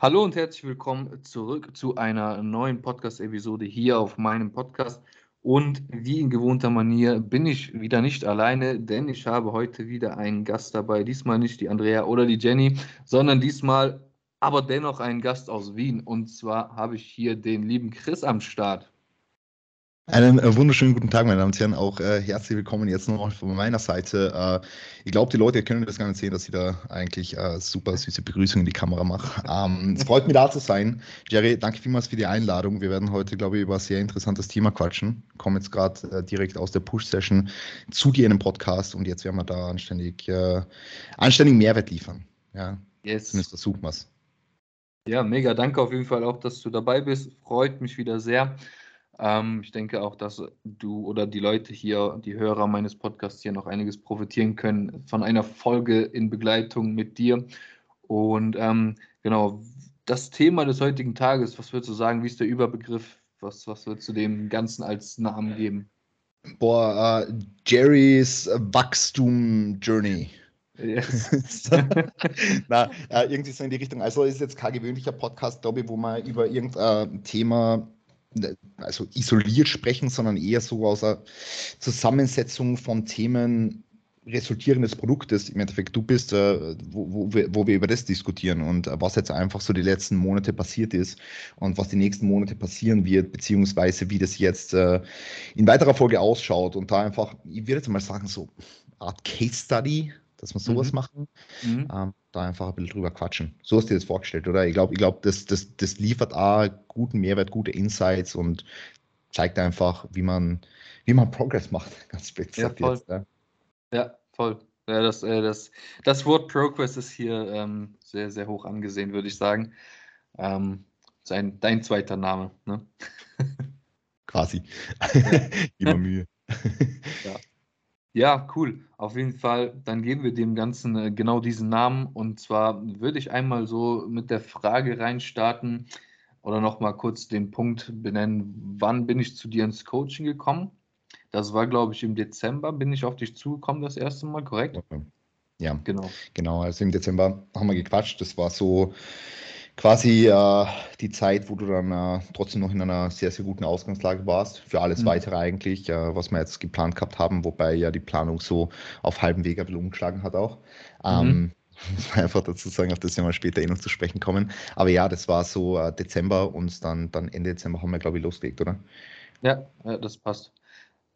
Hallo und herzlich willkommen zurück zu einer neuen Podcast-Episode hier auf meinem Podcast. Und wie in gewohnter Manier bin ich wieder nicht alleine, denn ich habe heute wieder einen Gast dabei. Diesmal nicht die Andrea oder die Jenny, sondern diesmal aber dennoch einen Gast aus Wien. Und zwar habe ich hier den lieben Chris am Start. Einen äh, wunderschönen guten Tag, meine Damen und Herren. Auch äh, herzlich willkommen jetzt noch von meiner Seite. Äh, ich glaube, die Leute können das gar nicht sehen, dass ich da eigentlich äh, super süße Begrüßung in die Kamera mache. Ähm, es freut mich da zu sein. Jerry, danke vielmals für die Einladung. Wir werden heute, glaube ich, über ein sehr interessantes Thema quatschen. Ich komme jetzt gerade äh, direkt aus der Push-Session zu dir in einem Podcast und jetzt werden wir da anständig, äh, anständigen Mehrwert liefern. Ja, yes. zumindest versuchen wir es. Ja, mega. Danke auf jeden Fall auch, dass du dabei bist. Freut mich wieder sehr. Ähm, ich denke auch, dass du oder die Leute hier, die Hörer meines Podcasts hier noch einiges profitieren können von einer Folge in Begleitung mit dir. Und ähm, genau, das Thema des heutigen Tages, was würdest du sagen, wie ist der Überbegriff? Was, was würdest du dem Ganzen als Namen geben? Boah, uh, Jerry's Wachstum Journey. Yes. Na, äh, irgendwie so in die Richtung. Also ist jetzt kein gewöhnlicher Podcast, glaube ich, wo man über irgendein Thema also isoliert sprechen, sondern eher so aus einer Zusammensetzung von Themen resultierendes Produktes. Im Endeffekt, du bist, äh, wo, wo, wir, wo wir über das diskutieren und was jetzt einfach so die letzten Monate passiert ist und was die nächsten Monate passieren wird, beziehungsweise wie das jetzt äh, in weiterer Folge ausschaut. Und da einfach, ich würde jetzt mal sagen, so Art Case Study, dass wir sowas mhm. machen. Mhm. Ähm, da einfach ein bisschen drüber quatschen. So hast du dir das vorgestellt, oder? Ich glaube, ich glaub, das, das, das liefert auch guten Mehrwert, gute Insights und zeigt einfach, wie man, wie man Progress macht. Ganz speziell. Ja, voll. Jetzt, ja. ja, voll. Ja, das, äh, das, das Wort Progress ist hier ähm, sehr, sehr hoch angesehen, würde ich sagen. Ähm, sein, dein zweiter Name, ne? Quasi. Immer Mühe. ja. Ja, cool. Auf jeden Fall, dann geben wir dem Ganzen äh, genau diesen Namen. Und zwar würde ich einmal so mit der Frage reinstarten oder nochmal kurz den Punkt benennen, wann bin ich zu dir ins Coaching gekommen? Das war, glaube ich, im Dezember bin ich auf dich zugekommen das erste Mal, korrekt? Ja, genau. Genau, also im Dezember haben wir gequatscht. Das war so quasi äh, die Zeit, wo du dann äh, trotzdem noch in einer sehr, sehr guten Ausgangslage warst, für alles mhm. weitere eigentlich, äh, was wir jetzt geplant gehabt haben, wobei ja die Planung so auf halbem Weg ein bisschen umgeschlagen hat auch. Mhm. Ähm, muss man einfach dazu sagen, auf das wir mal später eh noch zu sprechen kommen. Aber ja, das war so äh, Dezember und dann, dann Ende Dezember haben wir, glaube ich, losgelegt, oder? Ja, ja das passt.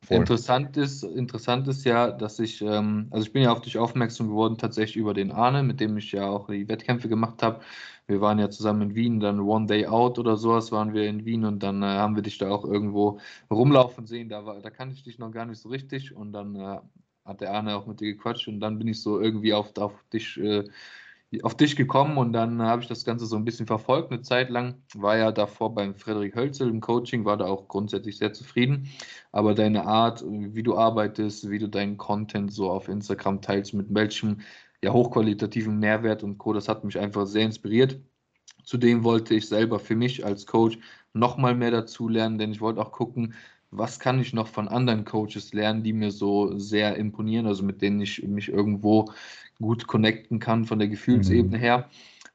Voll. Interessant ist, interessant ist ja, dass ich, ähm, also ich bin ja auf dich aufmerksam geworden, tatsächlich über den Arne, mit dem ich ja auch die Wettkämpfe gemacht habe. Wir waren ja zusammen in Wien, dann One Day Out oder sowas waren wir in Wien und dann äh, haben wir dich da auch irgendwo rumlaufen sehen. Da, war, da kannte ich dich noch gar nicht so richtig und dann äh, hat der Arne auch mit dir gequatscht und dann bin ich so irgendwie auf, auf dich äh, auf dich gekommen und dann habe ich das Ganze so ein bisschen verfolgt, eine Zeit lang. War ja davor beim Frederik Hölzel im Coaching, war da auch grundsätzlich sehr zufrieden. Aber deine Art, wie du arbeitest, wie du deinen Content so auf Instagram teilst, mit welchem ja, hochqualitativen Mehrwert und Co., das hat mich einfach sehr inspiriert. Zudem wollte ich selber für mich als Coach nochmal mehr dazu lernen, denn ich wollte auch gucken, was kann ich noch von anderen Coaches lernen, die mir so sehr imponieren, also mit denen ich mich irgendwo gut connecten kann von der Gefühlsebene mhm. her.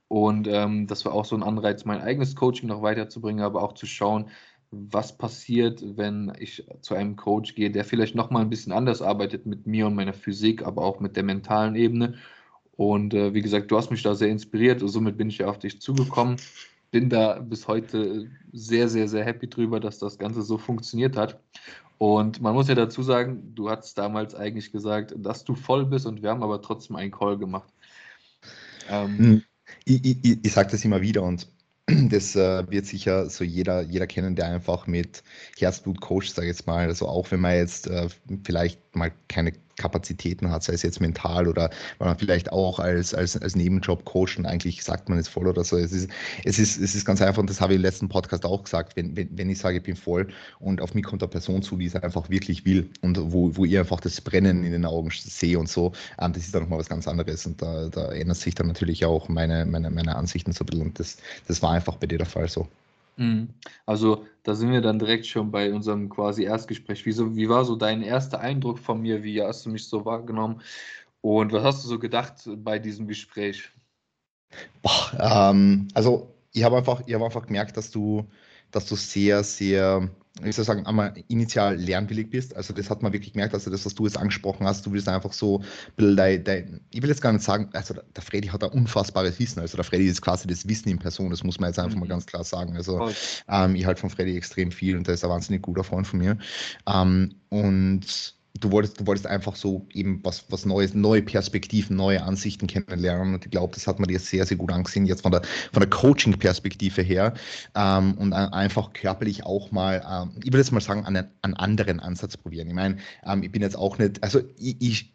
Und ähm, das war auch so ein Anreiz, mein eigenes Coaching noch weiterzubringen, aber auch zu schauen, was passiert, wenn ich zu einem Coach gehe, der vielleicht noch mal ein bisschen anders arbeitet mit mir und meiner Physik, aber auch mit der mentalen Ebene. Und äh, wie gesagt, du hast mich da sehr inspiriert und somit bin ich ja auf dich zugekommen. Bin da bis heute sehr, sehr, sehr happy drüber, dass das Ganze so funktioniert hat. Und man muss ja dazu sagen, du hast damals eigentlich gesagt, dass du voll bist und wir haben aber trotzdem einen Call gemacht. Ähm, hm. ich, ich, ich sage das immer wieder und das äh, wird sicher so jeder, jeder kennen, der einfach mit Herzblut coacht, sage ich jetzt mal. Also auch wenn man jetzt äh, vielleicht mal keine Kapazitäten hat, sei es jetzt mental oder weil man vielleicht auch als, als, als Nebenjob coacht und eigentlich sagt man es voll oder so. Es ist, es ist, es ist ganz einfach und das habe ich im letzten Podcast auch gesagt, wenn, wenn, wenn ich sage, ich bin voll und auf mich kommt eine Person zu, die es einfach wirklich will und wo, wo ihr einfach das Brennen in den Augen sehe und so, ähm, das ist dann nochmal was ganz anderes und da, da ändert sich dann natürlich auch meine, meine, meine Ansichten so ein bisschen und das, das war einfach bei dir der Fall so. Mhm. Also da sind wir dann direkt schon bei unserem quasi Erstgespräch. Wie, so, wie war so dein erster Eindruck von mir? Wie hast du mich so wahrgenommen? Und was hast du so gedacht bei diesem Gespräch? Boah, ähm, also ich habe einfach, hab einfach gemerkt, dass du, dass du sehr, sehr, wie soll ich sagen, einmal initial lernwillig bist. Also das hat man wirklich gemerkt, also das, was du jetzt angesprochen hast, du willst einfach so, dein, dein, ich will jetzt gar nicht sagen, also der Freddy hat ein unfassbares Wissen, also der Freddy ist quasi das Wissen in Person, das muss man jetzt einfach mhm. mal ganz klar sagen. Also ähm, ich halte von Freddy extrem viel und der ist ein wahnsinnig guter Freund von mir. Ähm, und du wolltest, du wolltest einfach so eben was, was Neues, neue Perspektiven, neue Ansichten kennenlernen. Und ich glaube, das hat man dir sehr, sehr gut angesehen, jetzt von der, von der Coaching-Perspektive her. Ähm, und einfach körperlich auch mal, ähm, ich würde jetzt mal sagen, einen, einen anderen Ansatz probieren. Ich meine, ähm, ich bin jetzt auch nicht, also ich, ich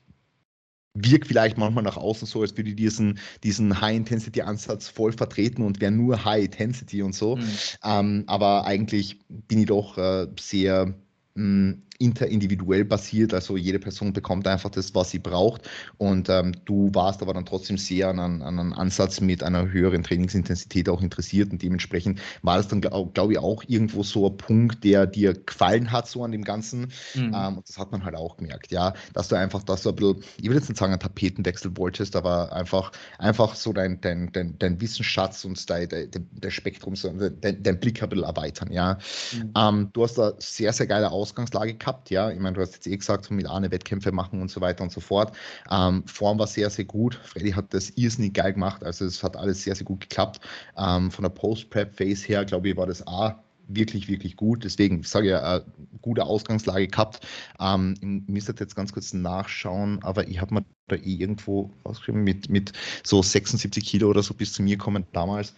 wirkt vielleicht manchmal nach außen so, als würde ich diesen, diesen High-Intensity-Ansatz voll vertreten und wäre nur High-Intensity und so. Mhm. Ähm, aber eigentlich bin ich doch äh, sehr mh, interindividuell basiert, also jede Person bekommt einfach das, was sie braucht und ähm, du warst aber dann trotzdem sehr an, an, einen Ansatz mit einer höheren Trainingsintensität auch interessiert und dementsprechend war das dann, glaube glaub ich, auch irgendwo so ein Punkt, der dir gefallen hat, so an dem Ganzen mhm. ähm, und das hat man halt auch gemerkt, ja, dass du einfach, dass du ein bisschen, ich will jetzt nicht sagen, einen Tapetenwechsel wolltest, aber einfach, einfach so dein, dein, dein, dein Wissensschatz und dein, dein, dein Spektrum, so, dein, dein Blick ein bisschen erweitern, ja. Mhm. Ähm, du hast da sehr, sehr geile Ausgangslage gehabt. Ja, ich meine, du hast jetzt eh gesagt, so mit Arne Wettkämpfe machen und so weiter und so fort. Ähm, Form war sehr, sehr gut. Freddy hat das irrsinnig geil gemacht. Also es hat alles sehr, sehr gut geklappt. Ähm, von der Post-Prep-Phase her, glaube ich, war das A wirklich, wirklich gut. Deswegen sage ich ja, äh, gute Ausgangslage gehabt. Ähm, ich müsste jetzt ganz kurz nachschauen, aber ich habe mir da eh irgendwo ausgeschrieben, mit, mit so 76 Kilo oder so bis zu mir kommen damals.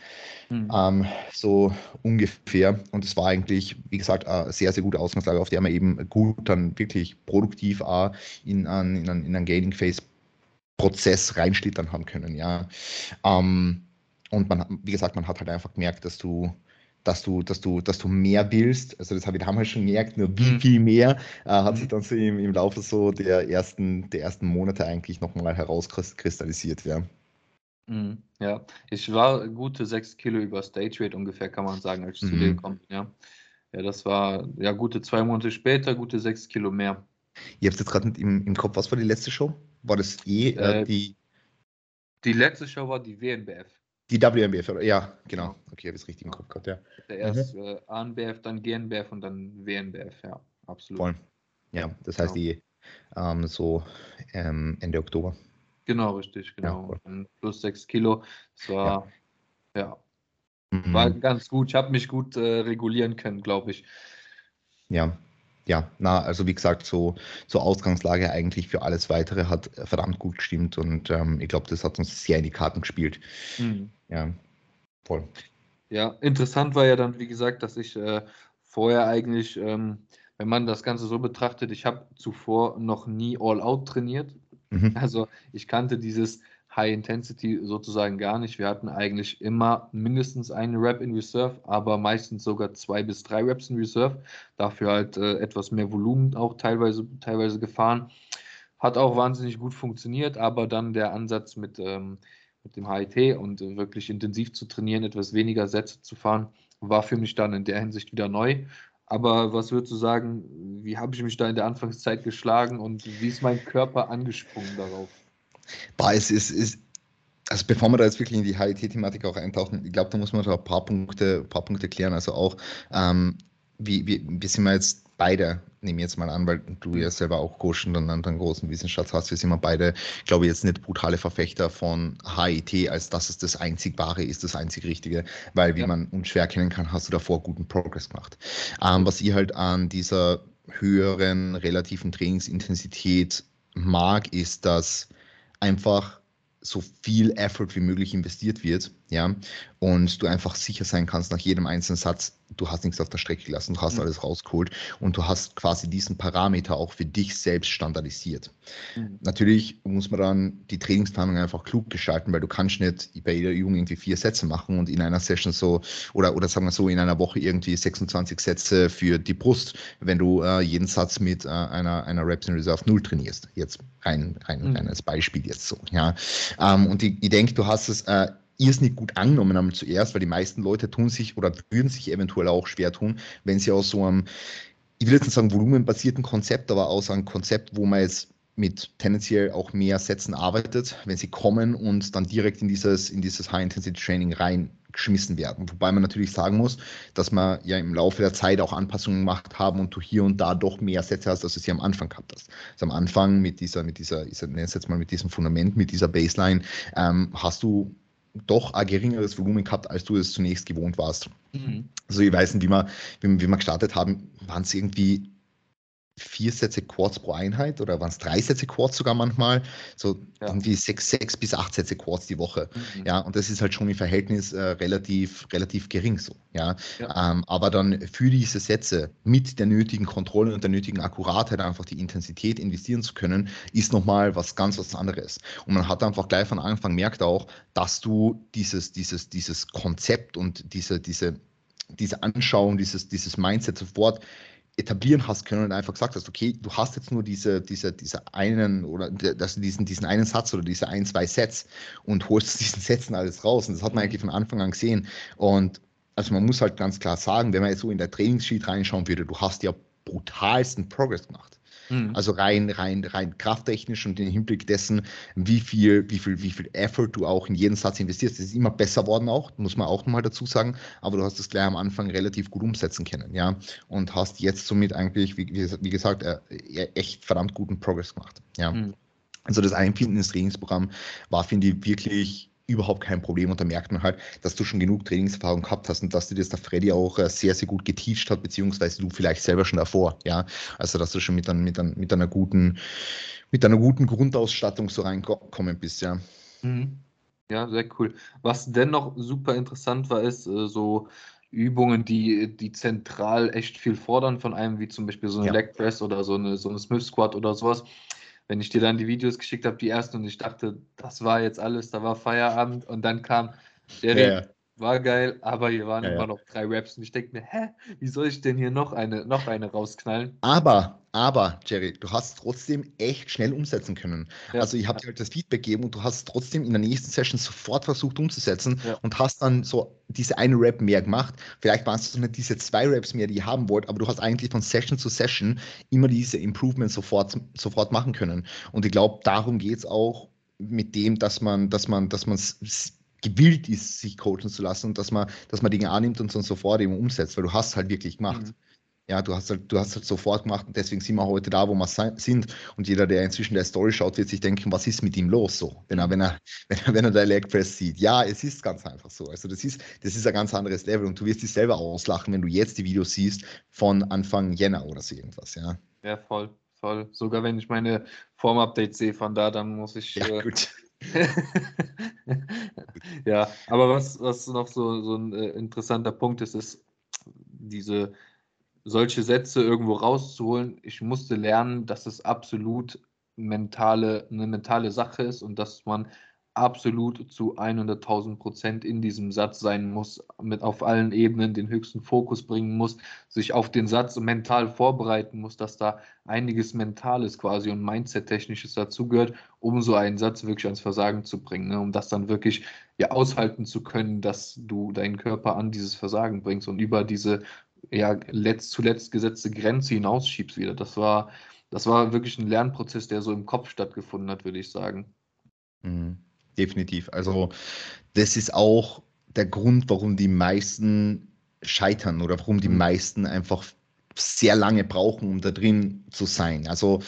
Mhm. Ähm, so ungefähr. Und es war eigentlich, wie gesagt, eine sehr, sehr gute Ausgangslage, auf der man eben gut dann wirklich produktiv auch in, einen, in, einen, in einen Gaining Phase Prozess reinschlittern haben können, ja. Ähm, und man, wie gesagt, man hat halt einfach gemerkt, dass du dass du, dass du, dass du mehr willst. Also das habe ich damals schon gemerkt, nur wie mhm. viel mehr äh, hat mhm. sich dann so im, im Laufe so der ersten, der ersten Monate eigentlich nochmal herauskristallisiert, ja. Mhm. Ja, ich war gute sechs Kilo über Stage Weight ungefähr, kann man sagen, als ich zu dir mhm. gekommen bin, ja. Ja, das war ja gute zwei Monate später, gute sechs Kilo mehr. Ihr habt jetzt gerade im, im Kopf, was war die letzte Show? War das eh äh, äh, die. Die letzte Show war die WNBF. Die WMBF, ja, genau. Okay, habe ich es richtig im Kopf gehabt, ja. Der erst mhm. äh, ANBF, dann GNBF und dann WNBF, ja, absolut. Voll. Ja, das heißt genau. die ähm, so ähm, Ende Oktober. Genau, richtig, genau. Ja, plus 6 Kilo. Das war, ja, ja. Mhm. war ganz gut. Ich habe mich gut äh, regulieren können, glaube ich. Ja, ja, na, also wie gesagt, so, so Ausgangslage eigentlich für alles Weitere hat verdammt gut gestimmt und ähm, ich glaube, das hat uns sehr in die Karten gespielt. Mhm. Ja, voll. Ja, interessant war ja dann, wie gesagt, dass ich äh, vorher eigentlich, ähm, wenn man das Ganze so betrachtet, ich habe zuvor noch nie All-Out trainiert. Mhm. Also ich kannte dieses High Intensity sozusagen gar nicht. Wir hatten eigentlich immer mindestens eine Rep in Reserve, aber meistens sogar zwei bis drei Reps in Reserve. Dafür halt äh, etwas mehr Volumen auch teilweise, teilweise gefahren. Hat auch wahnsinnig gut funktioniert, aber dann der Ansatz mit, ähm, mit dem HIT und äh, wirklich intensiv zu trainieren, etwas weniger Sätze zu fahren, war für mich dann in der Hinsicht wieder neu. Aber was würdest du sagen, wie habe ich mich da in der Anfangszeit geschlagen und wie ist mein Körper angesprungen darauf? Boah, es ist, ist, also bevor wir da jetzt wirklich in die HIT-Thematik auch eintauchen, ich glaube, da muss man da ein paar Punkte, ein paar Punkte klären. Also auch, ähm, wie, wie, wie sind wir jetzt beide, nehme ich jetzt mal an, weil du ja selber auch Coach und einen anderen großen Wissensschatz hast, wir sind wir beide, glaube ich, jetzt nicht brutale Verfechter von HIT, als dass es das einzig wahre ist, das einzig Richtige, weil wie ja. man unschwer erkennen kann, hast du davor guten Progress gemacht. Ähm, was ich halt an dieser höheren relativen Trainingsintensität mag, ist, dass einfach so viel Effort wie möglich investiert wird, ja, und du einfach sicher sein kannst nach jedem einzelnen Satz, du hast nichts auf der Strecke gelassen, du hast mhm. alles rausgeholt und du hast quasi diesen Parameter auch für dich selbst standardisiert. Mhm. Natürlich muss man dann die Trainingsplanung einfach klug gestalten, weil du kannst nicht bei jeder Übung irgendwie vier Sätze machen und in einer Session so, oder, oder sagen wir so, in einer Woche irgendwie 26 Sätze für die Brust, wenn du äh, jeden Satz mit äh, einer, einer Reps in Reserve Null trainierst. Jetzt rein, rein, mhm. rein als Beispiel jetzt so, ja. Ähm, und ich, ich denke, du hast es äh, irrsinnig gut angenommen haben zuerst, weil die meisten Leute tun sich oder würden sich eventuell auch schwer tun, wenn sie aus so einem, ich will jetzt nicht sagen volumenbasierten Konzept, aber aus einem Konzept, wo man jetzt mit tendenziell auch mehr Sätzen arbeitet, wenn sie kommen und dann direkt in dieses, in dieses High-Intensity-Training rein geschmissen werden. Wobei man natürlich sagen muss, dass man ja im Laufe der Zeit auch Anpassungen gemacht haben und du hier und da doch mehr Sätze hast, als du sie am Anfang gehabt hast. Also am Anfang mit dieser, mit dieser, ich nenne es jetzt mal mit diesem Fundament, mit dieser Baseline, ähm, hast du doch ein geringeres Volumen gehabt, als du es zunächst gewohnt warst. Mhm. Also ich weiß nicht, wie wir, wie, wie wir gestartet haben, waren es irgendwie vier Sätze Quads pro Einheit oder waren es drei Sätze Quads sogar manchmal, so ja. irgendwie sechs, sechs bis acht Sätze Quads die Woche. Mhm. Ja, und das ist halt schon im Verhältnis äh, relativ, relativ gering so. Ja, ja. Ähm, aber dann für diese Sätze mit der nötigen Kontrolle und der nötigen Akkuratheit einfach die Intensität investieren zu können, ist nochmal was ganz was anderes. Und man hat einfach gleich von Anfang merkt auch, dass du dieses, dieses, dieses Konzept und diese, diese, diese Anschauung, dieses, dieses Mindset sofort etablieren hast können und einfach gesagt hast, okay, du hast jetzt nur diese, diese, diese einen oder dass du diesen, diesen einen Satz oder diese ein, zwei Sets und holst diesen Sätzen alles raus. Und das hat man eigentlich von Anfang an gesehen. Und also man muss halt ganz klar sagen, wenn man jetzt so in der Trainingssheet reinschauen würde, du hast ja brutalsten Progress gemacht. Mhm. Also rein, rein, rein krafttechnisch und im Hinblick dessen, wie viel, wie viel, wie viel Effort du auch in jeden Satz investierst. Das ist immer besser worden auch, muss man auch nochmal dazu sagen. Aber du hast das gleich am Anfang relativ gut umsetzen können, ja. Und hast jetzt somit eigentlich, wie, wie gesagt, äh, echt verdammt guten Progress gemacht, ja. Mhm. Also das Einfinden ins Trainingsprogramm war, finde ich, wirklich überhaupt kein Problem und da merkt man halt, dass du schon genug Trainingserfahrung gehabt hast und dass dir das der Freddy auch äh, sehr, sehr gut geteacht hat, beziehungsweise du vielleicht selber schon davor, ja. Also dass du schon mit, ein, mit, ein, mit einer guten, mit einer guten Grundausstattung so reinkommen bist, ja. Mhm. Ja, sehr cool. Was dennoch super interessant war, ist äh, so Übungen, die, die zentral echt viel fordern von einem, wie zum Beispiel so eine ja. Leg Press oder so eine, so eine Smith Squat oder sowas wenn ich dir dann die Videos geschickt habe, die ersten, und ich dachte, das war jetzt alles, da war Feierabend und dann kam Jerry, ja, ja. war geil, aber hier waren ja, immer noch drei Raps und ich denke mir, hä, wie soll ich denn hier noch eine, noch eine rausknallen? Aber aber, Jerry, du hast trotzdem echt schnell umsetzen können. Ja. Also ich habe dir halt das Feedback gegeben und du hast trotzdem in der nächsten Session sofort versucht umzusetzen ja. und hast dann so diese eine Rap mehr gemacht. Vielleicht waren es nicht diese zwei Raps mehr, die ihr haben wollt, aber du hast eigentlich von Session zu Session immer diese Improvements sofort, sofort machen können. Und ich glaube, darum geht es auch mit dem, dass man, dass man, dass man gewillt ist, sich coachen zu lassen und dass man, dass man Dinge annimmt und dann sofort eben umsetzt, weil du hast halt wirklich gemacht. Mhm. Ja, du hast halt, du hast halt sofort gemacht und deswegen sind wir heute da, wo wir sind. Und jeder, der inzwischen der Story schaut, wird sich denken, was ist mit ihm los so? Wenn er, wenn er, wenn er, wenn er der Leg Press sieht. Ja, es ist ganz einfach so. Also das ist, das ist ein ganz anderes Level und du wirst dich selber auslachen, wenn du jetzt die Videos siehst von Anfang Jänner oder so irgendwas, ja. Ja, voll, voll. Sogar wenn ich meine Form-Updates sehe von da, dann muss ich. Ja, äh, gut. ja, aber was, was noch so, so ein äh, interessanter Punkt ist, ist diese solche Sätze irgendwo rauszuholen. Ich musste lernen, dass es absolut mentale, eine mentale Sache ist und dass man absolut zu 100.000 Prozent in diesem Satz sein muss, mit auf allen Ebenen den höchsten Fokus bringen muss, sich auf den Satz mental vorbereiten muss, dass da einiges Mentales quasi und Mindset-Technisches dazugehört, um so einen Satz wirklich ans Versagen zu bringen, ne? um das dann wirklich ja aushalten zu können, dass du deinen Körper an dieses Versagen bringst und über diese ja, letzt, zuletzt gesetzte Grenze hinausschiebst wieder. Das war, das war wirklich ein Lernprozess, der so im Kopf stattgefunden hat, würde ich sagen. Mhm, definitiv. Also das ist auch der Grund, warum die meisten scheitern oder warum die mhm. meisten einfach sehr lange brauchen, um da drin zu sein. Also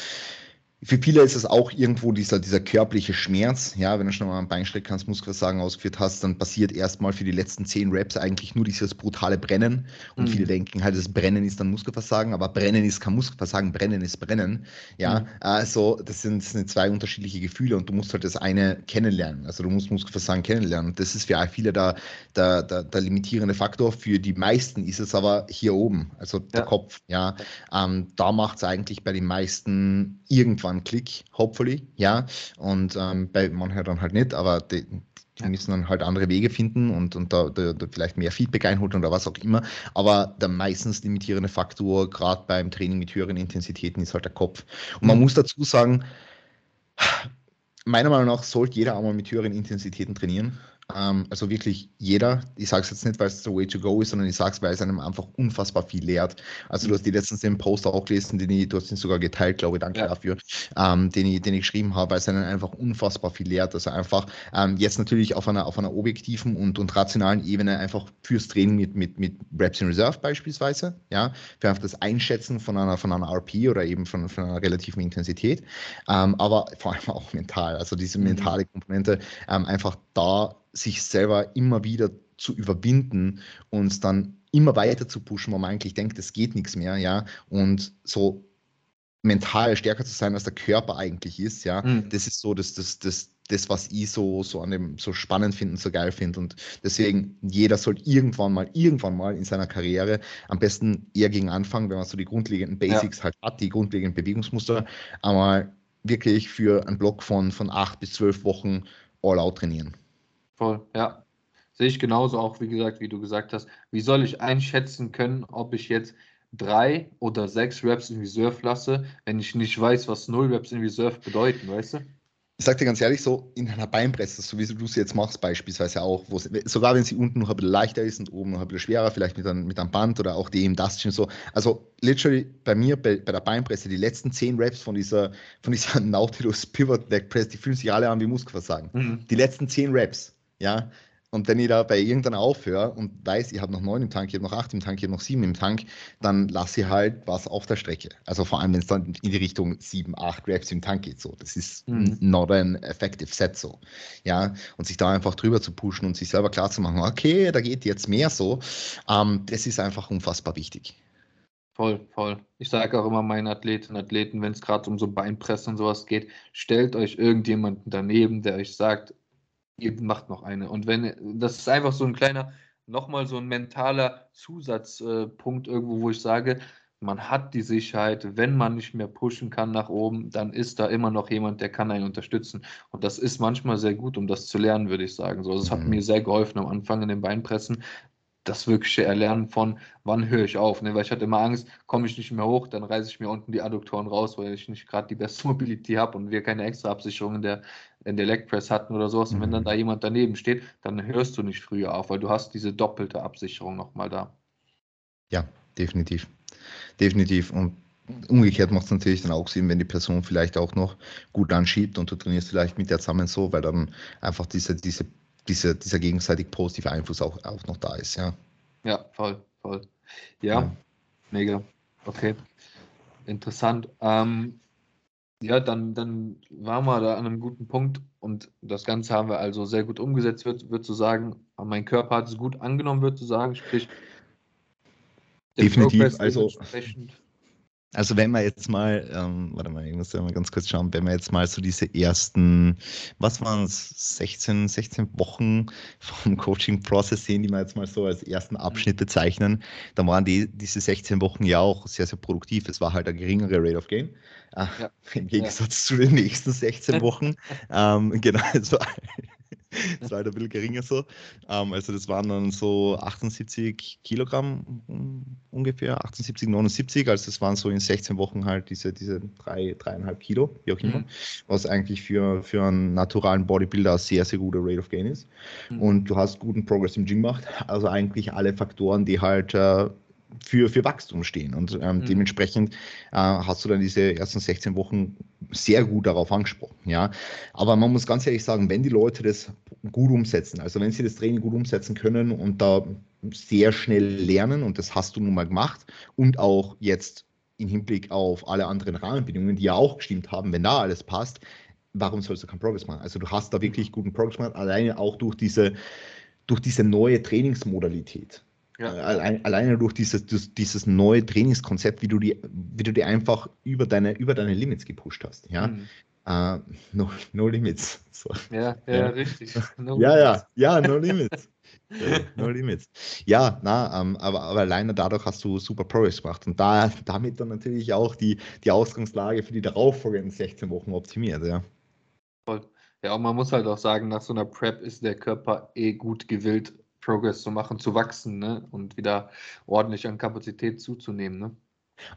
für viele ist es auch irgendwo dieser, dieser körperliche Schmerz. Ja, wenn du schon mal ein Beinstreck Muskelversagen ausgeführt hast, dann passiert erstmal für die letzten zehn Reps eigentlich nur dieses brutale Brennen. Und mhm. viele denken halt, das Brennen ist dann Muskelversagen, aber Brennen ist kein Muskelversagen, Brennen ist Brennen. Ja, mhm. also das sind, das sind zwei unterschiedliche Gefühle und du musst halt das eine kennenlernen. Also du musst Muskelversagen kennenlernen. Und das ist für viele der, der, der, der limitierende Faktor. Für die meisten ist es aber hier oben, also der ja. Kopf. Ja, ähm, da macht es eigentlich bei den meisten irgendwann irgendwann Klick, hopefully, ja. Und ähm, bei manchen dann halt nicht, aber die, die müssen dann halt andere Wege finden und, und da, da, da, vielleicht mehr Feedback einholen oder was auch immer. Aber der meistens limitierende Faktor, gerade beim Training mit höheren Intensitäten, ist halt der Kopf. Und man mhm. muss dazu sagen, meiner Meinung nach sollte jeder einmal mit höheren Intensitäten trainieren. Ähm, also wirklich jeder. Ich sage es jetzt nicht, weil es the way to go ist, sondern ich sage es, weil es einem einfach unfassbar viel lehrt. Also du hast die letzten den Poster auch gelesen, den ich, du hast ihn sogar geteilt, glaube ich, danke ja. dafür, ähm, den, ich, den ich geschrieben habe, weil es einem einfach unfassbar viel lehrt. Also einfach ähm, jetzt natürlich auf einer, auf einer objektiven und, und rationalen Ebene einfach fürs Training mit, mit, mit Reps in Reserve beispielsweise, ja, für einfach das Einschätzen von einer, von einer RP oder eben von, von einer relativen Intensität, ähm, aber vor allem auch mental. Also diese mhm. mentale Komponente, ähm, einfach da sich selber immer wieder zu überwinden und dann immer weiter zu pushen, wo man eigentlich denkt, es geht nichts mehr, ja, und so mental stärker zu sein, als der Körper eigentlich ist, ja, mhm. das ist so das, das, das, das, was ich so, so an dem so spannend finde und so geil finde. Und deswegen, jeder soll irgendwann mal, irgendwann mal in seiner Karriere am besten eher gegen anfangen, wenn man so die grundlegenden Basics ja. halt hat, die grundlegenden Bewegungsmuster, einmal wirklich für einen Block von, von acht bis zwölf Wochen all out trainieren. Voll, ja. Sehe ich genauso auch, wie gesagt, wie du gesagt hast. Wie soll ich einschätzen können, ob ich jetzt drei oder sechs Reps in Reserve lasse, wenn ich nicht weiß, was null Reps in Reserve bedeuten, weißt du? Ich sag dir ganz ehrlich, so in einer Beinpresse, so wie du es jetzt machst, beispielsweise auch, sogar wenn sie unten noch ein bisschen leichter ist und oben noch ein bisschen schwerer, vielleicht mit einem, mit einem Band oder auch die im Dustin so. Also, literally bei mir, bei, bei der Beinpresse, die letzten zehn Reps von dieser, von dieser Nautilus Pivot Leg Press, die fühlen sich alle an wie Muskelversagen. Mhm. Die letzten zehn Reps, ja. Und wenn ich da bei irgendeiner aufhöre und weiß, ich habe noch neun im Tank, ich habe noch acht im Tank, ich habe noch sieben im Tank, dann lasse ich halt was auf der Strecke. Also vor allem, wenn es dann in die Richtung sieben, acht Raps im Tank geht. So, das ist mhm. not an effective set so. Ja, und sich da einfach drüber zu pushen und sich selber klar zu machen, okay, da geht jetzt mehr so, ähm, das ist einfach unfassbar wichtig. Voll, voll. Ich sage auch immer meinen Athletinnen und Athleten, wenn es gerade um so Beinpressen und sowas geht, stellt euch irgendjemanden daneben, der euch sagt, macht noch eine. Und wenn, das ist einfach so ein kleiner, nochmal so ein mentaler Zusatzpunkt irgendwo, wo ich sage, man hat die Sicherheit, wenn man nicht mehr pushen kann nach oben, dann ist da immer noch jemand, der kann einen unterstützen. Und das ist manchmal sehr gut, um das zu lernen, würde ich sagen. So, das mhm. hat mir sehr geholfen am Anfang in den Beinpressen, das wirkliche Erlernen von, wann höre ich auf. Ne? Weil ich hatte immer Angst, komme ich nicht mehr hoch, dann reiße ich mir unten die Adduktoren raus, weil ich nicht gerade die beste Mobility habe und wir keine extra Absicherung in der, in der Leg Press hatten oder sowas. Und wenn dann mhm. da jemand daneben steht, dann hörst du nicht früher auf, weil du hast diese doppelte Absicherung nochmal da. Ja, definitiv. Definitiv. Und umgekehrt macht es natürlich dann auch Sinn, wenn die Person vielleicht auch noch gut anschiebt und du trainierst vielleicht mit der zusammen so, weil dann einfach diese, diese dieser, dieser gegenseitig positive Einfluss auch, auch noch da ist, ja. Ja, voll, voll. Ja, ja. mega. Okay. Interessant. Ähm, ja, dann, dann waren wir da an einem guten Punkt und das Ganze haben wir also sehr gut umgesetzt, wird, wird zu sagen, mein Körper hat es gut angenommen, wird zu sagen, sprich, Definitiv, also also wenn wir jetzt mal, ähm, warte mal, ich muss ja mal ganz kurz schauen, wenn wir jetzt mal so diese ersten, was waren es, 16, 16 Wochen vom Coaching-Prozess sehen, die wir jetzt mal so als ersten Abschnitt bezeichnen, dann waren die, diese 16 Wochen ja auch sehr, sehr produktiv. Es war halt eine geringere Rate of Gain, äh, ja. im Gegensatz ja. zu den nächsten 16 Wochen. ähm, genau, es war das war halt ein bisschen geringer so. Ähm, also das waren dann so 78 Kilogramm ungefähr, 78, 79. Also das waren so in 16 Wochen halt diese, diese drei, dreieinhalb Kilo, wie auch immer, mhm. was eigentlich für, für einen naturalen Bodybuilder sehr, sehr guter Rate of Gain ist. Mhm. Und du hast guten Progress im Gym gemacht. Also eigentlich alle Faktoren, die halt äh, für, für Wachstum stehen. Und ähm, mhm. dementsprechend äh, hast du dann diese ersten 16 Wochen sehr gut darauf angesprochen. Ja? Aber man muss ganz ehrlich sagen, wenn die Leute das gut umsetzen, also wenn sie das Training gut umsetzen können und da sehr schnell lernen, und das hast du nun mal gemacht, und auch jetzt im Hinblick auf alle anderen Rahmenbedingungen, die ja auch gestimmt haben, wenn da alles passt, warum sollst du keinen Progress machen? Also du hast da wirklich guten Progress gemacht, alleine auch durch diese, durch diese neue Trainingsmodalität. Ja. Alleine, alleine durch dieses, dieses neue Trainingskonzept, wie du die, wie du die einfach über deine, über deine Limits gepusht hast. Ja. Mhm. Uh, no, no limits. So. Ja, ja, ja, richtig. No ja, ja, ja, no limits. no limits. Ja, na, um, ähm, aber, aber alleine dadurch hast du super Progress gemacht und da, damit dann natürlich auch die, die Ausgangslage für die darauffolgenden 16 Wochen optimiert, ja. Voll. Ja, und man muss halt auch sagen, nach so einer Prep ist der Körper eh gut gewillt, Progress zu machen, zu wachsen ne? und wieder ordentlich an Kapazität zuzunehmen. Ne?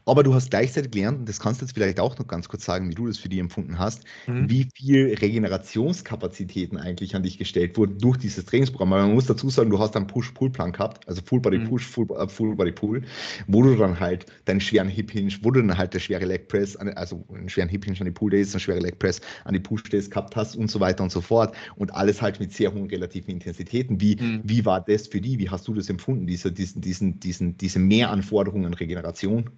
Aber du hast gleichzeitig gelernt, und das kannst du jetzt vielleicht auch noch ganz kurz sagen, wie du das für dich empfunden hast, mhm. wie viel Regenerationskapazitäten eigentlich an dich gestellt wurden durch dieses Trainingsprogramm. Weil man muss dazu sagen, du hast einen Push-Pull-Plan gehabt, also Full-Body-Push, mhm. Full, äh, Full-Body-Pull, wo du dann halt deinen schweren Hip-Hinge, wo du dann halt der schwere Leg-Press, also einen schweren Hip-Hinge an die Pull-Days, einen schweren Leg-Press an die Push-Days gehabt hast und so weiter und so fort. Und alles halt mit sehr hohen relativen Intensitäten. Wie, mhm. wie war das für dich? Wie hast du das empfunden, diese, diesen, diesen, diesen, diese Mehranforderungen an Regeneration?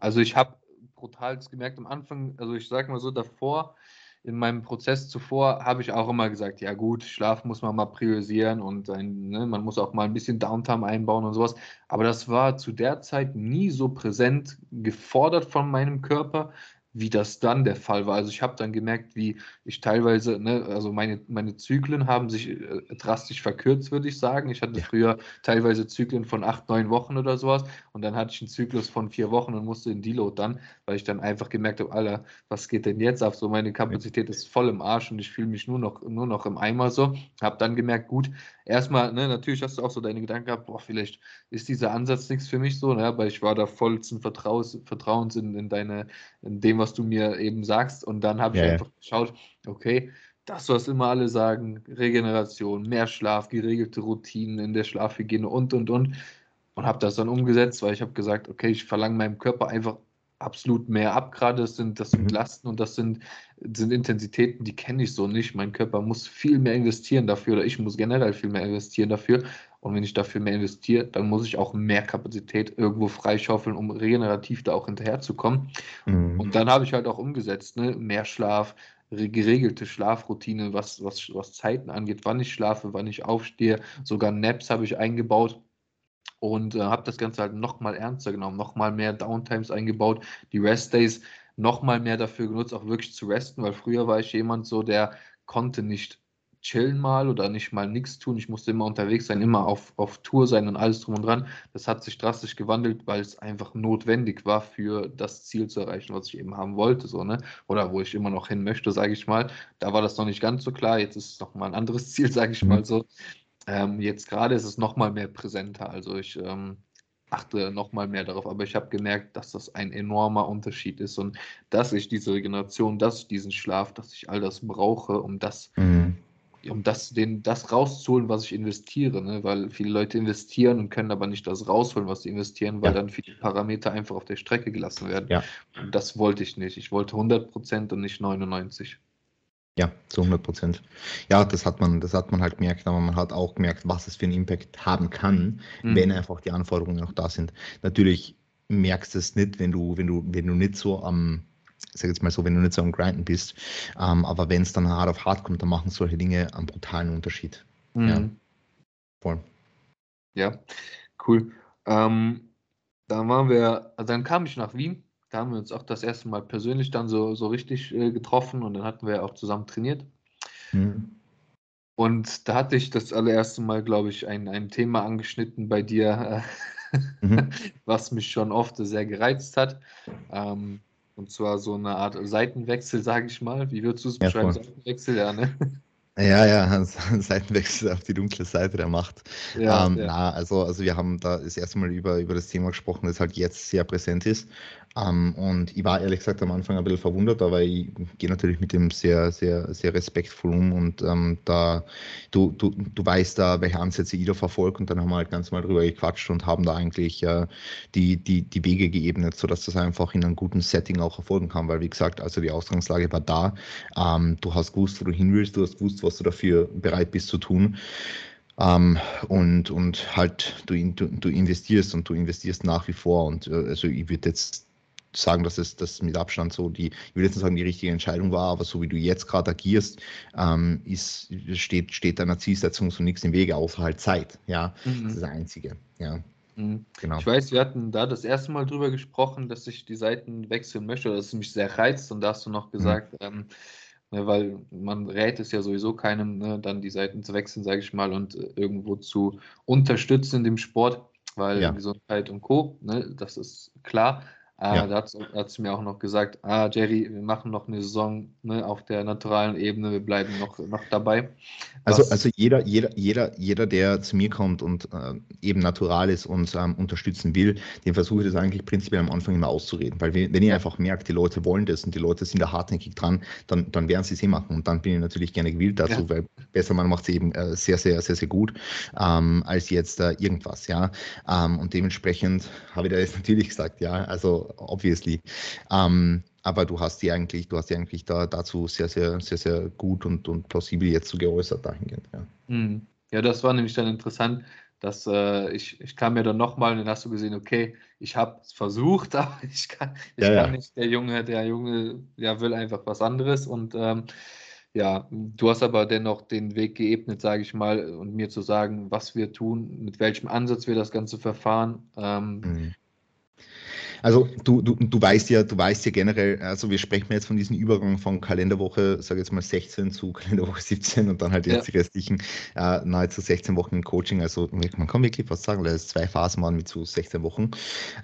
Also ich habe brutal gemerkt am Anfang, also ich sage mal so, davor, in meinem Prozess zuvor, habe ich auch immer gesagt, ja gut, Schlaf muss man mal priorisieren und ein, ne, man muss auch mal ein bisschen Downtime einbauen und sowas. Aber das war zu der Zeit nie so präsent gefordert von meinem Körper, wie das dann der Fall war. Also ich habe dann gemerkt, wie ich teilweise, ne, also meine, meine Zyklen haben sich äh, drastisch verkürzt, würde ich sagen. Ich hatte ja. früher teilweise Zyklen von acht, neun Wochen oder sowas und dann hatte ich einen Zyklus von vier Wochen und musste in Deload dann, weil ich dann einfach gemerkt habe, Alter, was geht denn jetzt ab? So meine Kapazität ist voll im Arsch und ich fühle mich nur noch, nur noch im Eimer so. Habe dann gemerkt, gut, erstmal, ne, natürlich hast du auch so deine Gedanken gehabt, boah, vielleicht ist dieser Ansatz nichts für mich so, ne, weil ich war da vollsten Vertrauens, Vertrauens in, in deine, in dem, was du mir eben sagst. Und dann habe ich ja, einfach ja. geschaut, okay, das, was immer alle sagen, Regeneration, mehr Schlaf, geregelte Routinen in der Schlafhygiene und, und, und. Und habe das dann umgesetzt, weil ich habe gesagt, okay, ich verlange meinem Körper einfach absolut mehr ab gerade. Das sind, das sind mhm. Lasten und das sind, sind Intensitäten, die kenne ich so nicht. Mein Körper muss viel mehr investieren dafür oder ich muss generell viel mehr investieren dafür. Und wenn ich dafür mehr investiere, dann muss ich auch mehr Kapazität irgendwo freischaufeln, um regenerativ da auch hinterherzukommen. Mhm. Und dann habe ich halt auch umgesetzt, ne? mehr Schlaf, geregelte Schlafroutine, was, was, was Zeiten angeht, wann ich schlafe, wann ich aufstehe. Sogar Naps habe ich eingebaut und äh, habe das Ganze halt nochmal ernster genommen, nochmal mehr Downtimes eingebaut, die Rest-Days nochmal mehr dafür genutzt, auch wirklich zu resten, weil früher war ich jemand so, der konnte nicht chillen mal oder nicht mal nichts tun. Ich musste immer unterwegs sein, immer auf, auf Tour sein und alles drum und dran. Das hat sich drastisch gewandelt, weil es einfach notwendig war, für das Ziel zu erreichen, was ich eben haben wollte, so, ne? Oder wo ich immer noch hin möchte, sage ich mal. Da war das noch nicht ganz so klar. Jetzt ist es noch mal ein anderes Ziel, sage ich mal mhm. so. Ähm, jetzt gerade ist es noch mal mehr präsenter. Also ich ähm, achte noch mal mehr darauf. Aber ich habe gemerkt, dass das ein enormer Unterschied ist und dass ich diese Regeneration, dass ich diesen Schlaf, dass ich all das brauche, um das, mhm. Um das, den, das rauszuholen, was ich investiere. Ne? Weil viele Leute investieren und können aber nicht das rausholen, was sie investieren, weil ja. dann viele Parameter einfach auf der Strecke gelassen werden. Ja. Und das wollte ich nicht. Ich wollte 100 Prozent und nicht 99. Ja, zu 100 Prozent. Ja, das hat man, das hat man halt gemerkt, aber man hat auch gemerkt, was es für einen Impact haben kann, mhm. wenn einfach die Anforderungen noch da sind. Natürlich merkst du es nicht, wenn du, wenn du, wenn du nicht so am, sag jetzt mal so, wenn du nicht so am Grinden bist. Ähm, aber wenn es dann hart auf hart kommt, dann machen solche Dinge einen brutalen Unterschied. Mhm. Ja. Voll. Ja, cool. Ähm, dann waren wir, also dann kam ich nach Wien da haben wir uns auch das erste Mal persönlich dann so, so richtig äh, getroffen und dann hatten wir auch zusammen trainiert. Mhm. Und da hatte ich das allererste Mal, glaube ich, ein, ein Thema angeschnitten bei dir, äh, mhm. was mich schon oft sehr gereizt hat. Ähm, und zwar so eine Art Seitenwechsel, sage ich mal. Wie würdest du es ja, beschreiben? Seitenwechsel, ja, ne? Ja, ja, Seitenwechsel auf die dunkle Seite der Macht. Ja, ähm, ja. Na, also, also wir haben da das erste Mal über, über das Thema gesprochen, das halt jetzt sehr präsent ist. Ähm, und ich war ehrlich gesagt am Anfang ein bisschen verwundert, aber ich gehe natürlich mit dem sehr, sehr, sehr respektvoll um und ähm, da du, du, du weißt da, welche Ansätze ich da verfolge und dann haben wir halt ganz mal drüber gequatscht und haben da eigentlich äh, die, die, die Wege geebnet, sodass das einfach in einem guten Setting auch erfolgen kann, weil wie gesagt, also die Ausgangslage war da. Ähm, du hast gewusst, wo du hin willst, du hast gewusst, was du dafür bereit bist zu tun. Um, ähm, und, und halt du, du, du, investierst und du investierst nach wie vor. Und äh, also ich würde jetzt sagen, dass es das mit Abstand so die, ich will jetzt nicht sagen, die richtige Entscheidung war, aber so wie du jetzt gerade agierst, ähm, ist, steht, steht deiner Zielsetzung so nichts im Wege, außer halt Zeit. Ja, mhm. das ist das Einzige. Ja. Mhm. Genau. Ich weiß, wir hatten da das erste Mal drüber gesprochen, dass ich die Seiten wechseln möchte, dass es mich sehr reizt und da hast du noch mhm. gesagt, mhm. ähm, ne, weil man rät es ja sowieso keinem, ne, dann die Seiten zu wechseln, sage ich mal, und äh, irgendwo zu unterstützen in dem Sport, weil ja. Gesundheit und Co., ne, das ist klar. Äh, ja. Da hat, sie mir auch noch gesagt, ah, Jerry, wir machen noch eine Saison ne, auf der naturalen Ebene, wir bleiben noch, noch dabei. Also, also jeder, jeder, jeder, jeder, der zu mir kommt und äh, eben natural ist und ähm, unterstützen will, den versuche ich das eigentlich prinzipiell am Anfang immer auszureden. Weil wenn ihr einfach merkt, die Leute wollen das und die Leute sind da hartnäckig dran, dann, dann werden sie es eh machen. Und dann bin ich natürlich gerne gewillt dazu, ja. weil besser man macht es eben äh, sehr, sehr, sehr, sehr gut ähm, als jetzt äh, irgendwas, ja. Ähm, und dementsprechend habe ich da jetzt natürlich gesagt, ja, also obviously. Ähm, aber du hast die eigentlich, du hast die eigentlich da dazu sehr, sehr, sehr, sehr gut und, und plausibel jetzt so geäußert dahingehend. Ja. Mhm. ja, das war nämlich dann interessant, dass äh, ich, ich kam ja dann nochmal und dann hast du gesehen, okay, ich habe es versucht, aber ich kann, ich ja, kann ja. nicht, der Junge, der Junge, ja, will einfach was anderes und ähm, ja, du hast aber dennoch den Weg geebnet, sage ich mal, und mir zu sagen, was wir tun, mit welchem Ansatz wir das Ganze verfahren. Ähm, mhm. Also du, du, du weißt ja, du weißt ja generell, also wir sprechen jetzt von diesem Übergang von Kalenderwoche, sage jetzt mal 16 zu Kalenderwoche 17 und dann halt jetzt ja. die restlichen äh, nahezu 16 Wochen im Coaching. Also man kann wirklich fast sagen, dass es zwei Phasen waren mit so 16 Wochen. Mhm.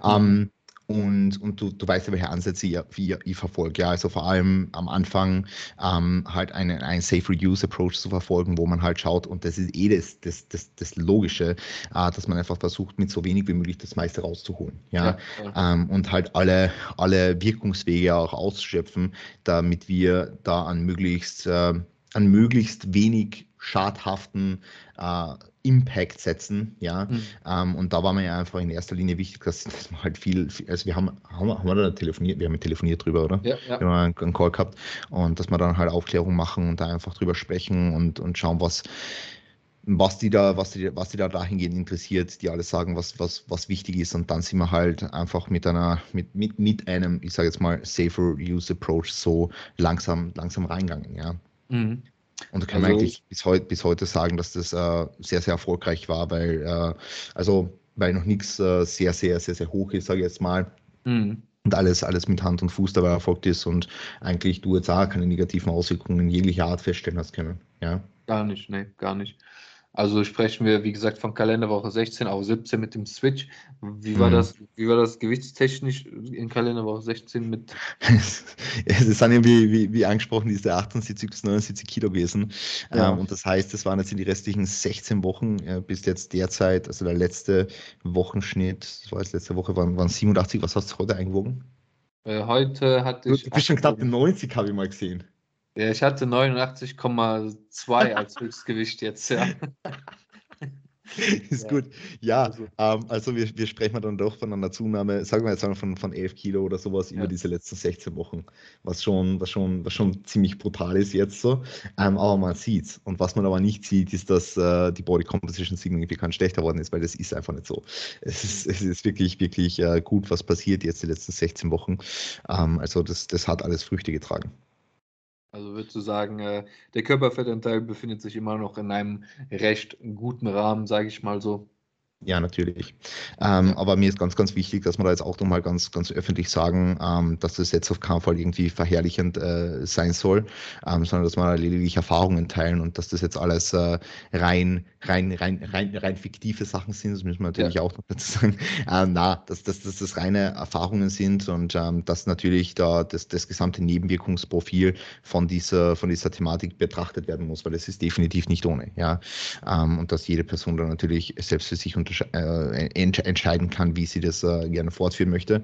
Ähm, und, und du, du weißt ja, welche Ansätze ich, ich, ich verfolge. Ja, also vor allem am Anfang ähm, halt einen, einen Safe Reuse Approach zu verfolgen, wo man halt schaut, und das ist eh das, das, das, das Logische, äh, dass man einfach versucht, mit so wenig wie möglich das meiste rauszuholen. Ja, ja ähm, und halt alle, alle Wirkungswege auch auszuschöpfen, damit wir da an möglichst, äh, an möglichst wenig schadhaften äh, Impact setzen, ja. Mhm. Ähm, und da war mir ja einfach in erster Linie wichtig, dass, dass man halt viel, also wir haben, haben, haben wir da telefoniert, wir haben telefoniert drüber, oder? Ja, ja. Wir haben einen, einen Call gehabt und dass wir dann halt Aufklärung machen und da einfach drüber sprechen und, und schauen, was, was die da, was die, was die da dahingehend interessiert, die alles sagen, was, was, was wichtig ist. Und dann sind wir halt einfach mit einer, mit, mit, mit einem, ich sage jetzt mal, safer Use Approach so langsam, langsam reingegangen, ja. Mhm. Und da kann also, man eigentlich bis, heut, bis heute sagen, dass das äh, sehr, sehr erfolgreich war, weil, äh, also, weil noch nichts äh, sehr, sehr, sehr, sehr hoch ist, sage ich jetzt mal. Mhm. Und alles, alles mit Hand und Fuß dabei erfolgt ist und eigentlich du jetzt auch keine negativen Auswirkungen jeglicher Art feststellen hast können. Ja? Gar nicht, nee, gar nicht. Also sprechen wir, wie gesagt, von Kalenderwoche 16 auf 17 mit dem Switch. Wie war mhm. das, wie war das gewichtstechnisch in Kalenderwoche 16 mit? es sind ja wie, wie, wie angesprochen, diese 78 bis 79 Kilo gewesen. Ja. Ähm, und das heißt, es waren jetzt in die restlichen 16 Wochen äh, bis jetzt derzeit, also der letzte Wochenschnitt, das war jetzt letzte Woche, waren, waren 87. Was hast du heute eingewogen? Äh, heute hatte ich. Du bist schon knapp 90, habe ich mal gesehen. Ja, ich hatte 89,2 als Höchstgewicht jetzt, ja. ist ja. gut. Ja, also, ähm, also wir, wir sprechen dann doch von einer Zunahme, sagen wir jetzt mal von, von 11 Kilo oder sowas ja. über diese letzten 16 Wochen, was schon, was schon, was schon ziemlich brutal ist jetzt so. Ähm, aber man sieht Und was man aber nicht sieht, ist, dass äh, die Body Composition signifikant schlechter worden ist, weil das ist einfach nicht so. Es ist, es ist wirklich, wirklich äh, gut, was passiert jetzt die letzten 16 Wochen. Ähm, also das, das hat alles Früchte getragen. Also würdest du sagen, äh, der Körperfettanteil befindet sich immer noch in einem recht guten Rahmen, sage ich mal so? Ja, natürlich. Ähm, aber mir ist ganz, ganz wichtig, dass wir da jetzt auch nochmal ganz, ganz öffentlich sagen, ähm, dass das jetzt auf keinen Fall irgendwie verherrlichend äh, sein soll, ähm, sondern dass wir lediglich Erfahrungen teilen und dass das jetzt alles äh, rein, rein, rein, rein, rein fiktive Sachen sind. Das müssen wir natürlich ja. auch noch dazu sagen. Ähm, na, dass, dass, dass das reine Erfahrungen sind und ähm, dass natürlich da das, das gesamte Nebenwirkungsprofil von dieser, von dieser Thematik betrachtet werden muss, weil es ist definitiv nicht ohne. Ja? Ähm, und dass jede Person da natürlich selbst für sich und äh, entscheiden kann, wie sie das äh, gerne fortführen möchte.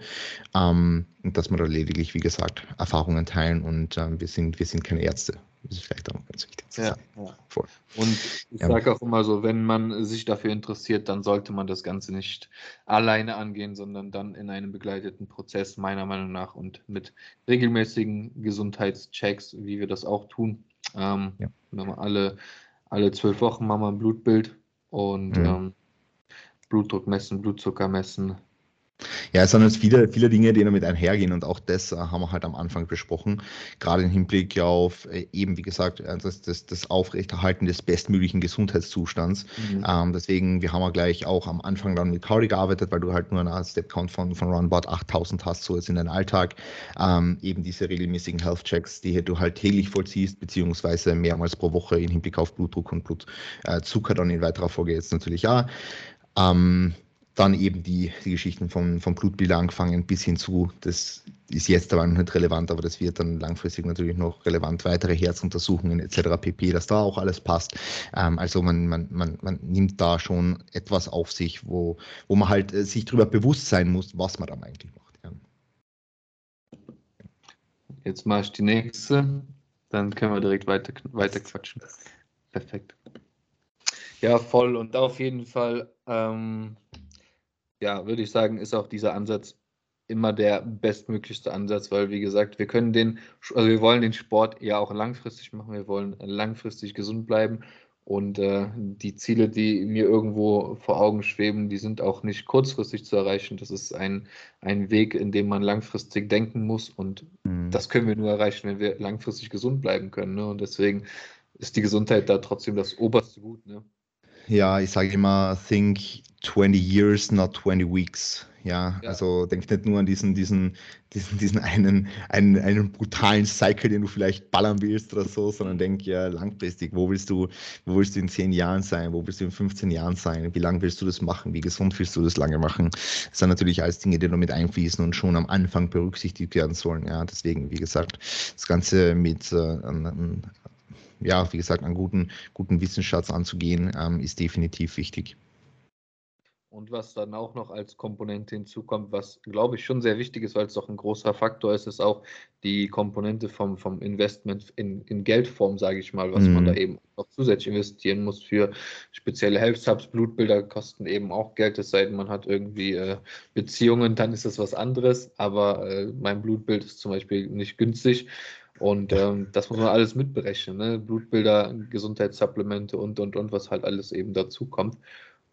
Ähm, und dass wir da lediglich, wie gesagt, Erfahrungen teilen und ähm, wir, sind, wir sind keine Ärzte. Das ist vielleicht auch ganz wichtig. Ja, ja. Voll. Und ich ja. sage auch immer so, wenn man sich dafür interessiert, dann sollte man das Ganze nicht alleine angehen, sondern dann in einem begleiteten Prozess, meiner Meinung nach, und mit regelmäßigen Gesundheitschecks, wie wir das auch tun. Ähm, ja. alle, alle zwölf Wochen machen wir ein Blutbild und mhm. ähm, Blutdruck messen, Blutzucker messen, ja, es sind jetzt viele, viele Dinge, die damit einhergehen und auch das äh, haben wir halt am Anfang besprochen, gerade im Hinblick auf äh, eben, wie gesagt, äh, das, das, das Aufrechterhalten des bestmöglichen Gesundheitszustands. Mhm. Ähm, deswegen, wir haben ja gleich auch am Anfang dann mit Cardi gearbeitet, weil du halt nur einen Step-Count von, von roundabout 8000 hast, so jetzt in deinem Alltag. Ähm, eben diese regelmäßigen Health-Checks, die du halt täglich vollziehst, beziehungsweise mehrmals pro Woche im Hinblick auf Blutdruck und Blutzucker äh, dann in weiterer Folge jetzt natürlich auch. Ähm, dann eben die, die Geschichten von, von Blutbilder angefangen bis hin zu, das ist jetzt aber noch nicht relevant, aber das wird dann langfristig natürlich noch relevant, weitere Herzuntersuchungen etc. pp, dass da auch alles passt. Ähm, also man, man, man, man nimmt da schon etwas auf sich, wo, wo man halt äh, sich darüber bewusst sein muss, was man da eigentlich macht. Ja. Jetzt mache ich die nächste, dann können wir direkt weiter, weiter quatschen. Perfekt. Ja, voll und auf jeden Fall. Ähm, ja, würde ich sagen, ist auch dieser Ansatz immer der bestmöglichste Ansatz, weil wie gesagt, wir können den, also wir wollen den Sport ja auch langfristig machen, wir wollen langfristig gesund bleiben und äh, die Ziele, die mir irgendwo vor Augen schweben, die sind auch nicht kurzfristig zu erreichen. Das ist ein, ein Weg, in dem man langfristig denken muss und mhm. das können wir nur erreichen, wenn wir langfristig gesund bleiben können. Ne? Und deswegen ist die Gesundheit da trotzdem das oberste Gut. Ne? Ja, ich sage immer, think 20 years, not 20 weeks. Ja, ja. also denk nicht nur an diesen, diesen, diesen, diesen einen, einen, einen brutalen Cycle, den du vielleicht ballern willst oder so, sondern denk ja langfristig, wo willst du, wo willst du in 10 Jahren sein, wo willst du in 15 Jahren sein, wie lange willst du das machen, wie gesund willst du das lange machen. Das sind natürlich alles Dinge, die da mit einfließen und schon am Anfang berücksichtigt werden sollen. Ja, deswegen, wie gesagt, das Ganze mit äh, ja, wie gesagt, einen guten, guten Wissensschatz anzugehen, ähm, ist definitiv wichtig. Und was dann auch noch als Komponente hinzukommt, was glaube ich schon sehr wichtig ist, weil es doch ein großer Faktor ist, ist auch die Komponente vom, vom Investment in, in Geldform, sage ich mal, was mm. man da mhm. eben noch zusätzlich investieren muss für spezielle Health Subs. Blutbilder kosten eben auch Geld, es sei denn, man hat irgendwie äh, Beziehungen, dann ist das was anderes. Aber äh, mein Blutbild ist zum Beispiel nicht günstig. Und ähm, das muss man alles mitberechnen. Ne? Blutbilder, Gesundheitssupplemente und, und, und, was halt alles eben dazu kommt.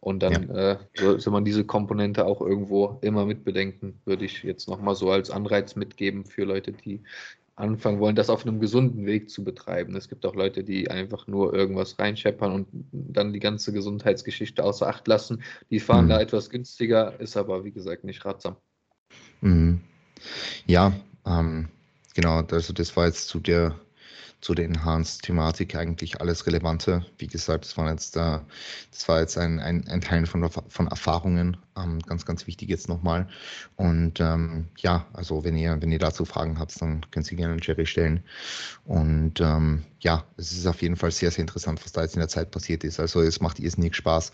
Und dann ja. äh, sollte man diese Komponente auch irgendwo immer mitbedenken, würde ich jetzt nochmal so als Anreiz mitgeben für Leute, die anfangen wollen, das auf einem gesunden Weg zu betreiben. Es gibt auch Leute, die einfach nur irgendwas reinscheppern und dann die ganze Gesundheitsgeschichte außer Acht lassen. Die fahren mhm. da etwas günstiger, ist aber wie gesagt nicht ratsam. Mhm. Ja, ähm, genau, also das war jetzt zu der zu der Enhanced-Thematik eigentlich alles Relevante. Wie gesagt, das war jetzt, äh, das war jetzt ein, ein, ein Teil von, von Erfahrungen, ähm, ganz, ganz wichtig jetzt nochmal. Und ähm, ja, also wenn ihr, wenn ihr dazu Fragen habt, dann könnt ihr gerne an Jerry stellen. Und ähm, ja, es ist auf jeden Fall sehr, sehr interessant, was da jetzt in der Zeit passiert ist. Also es macht irrsinnig Spaß,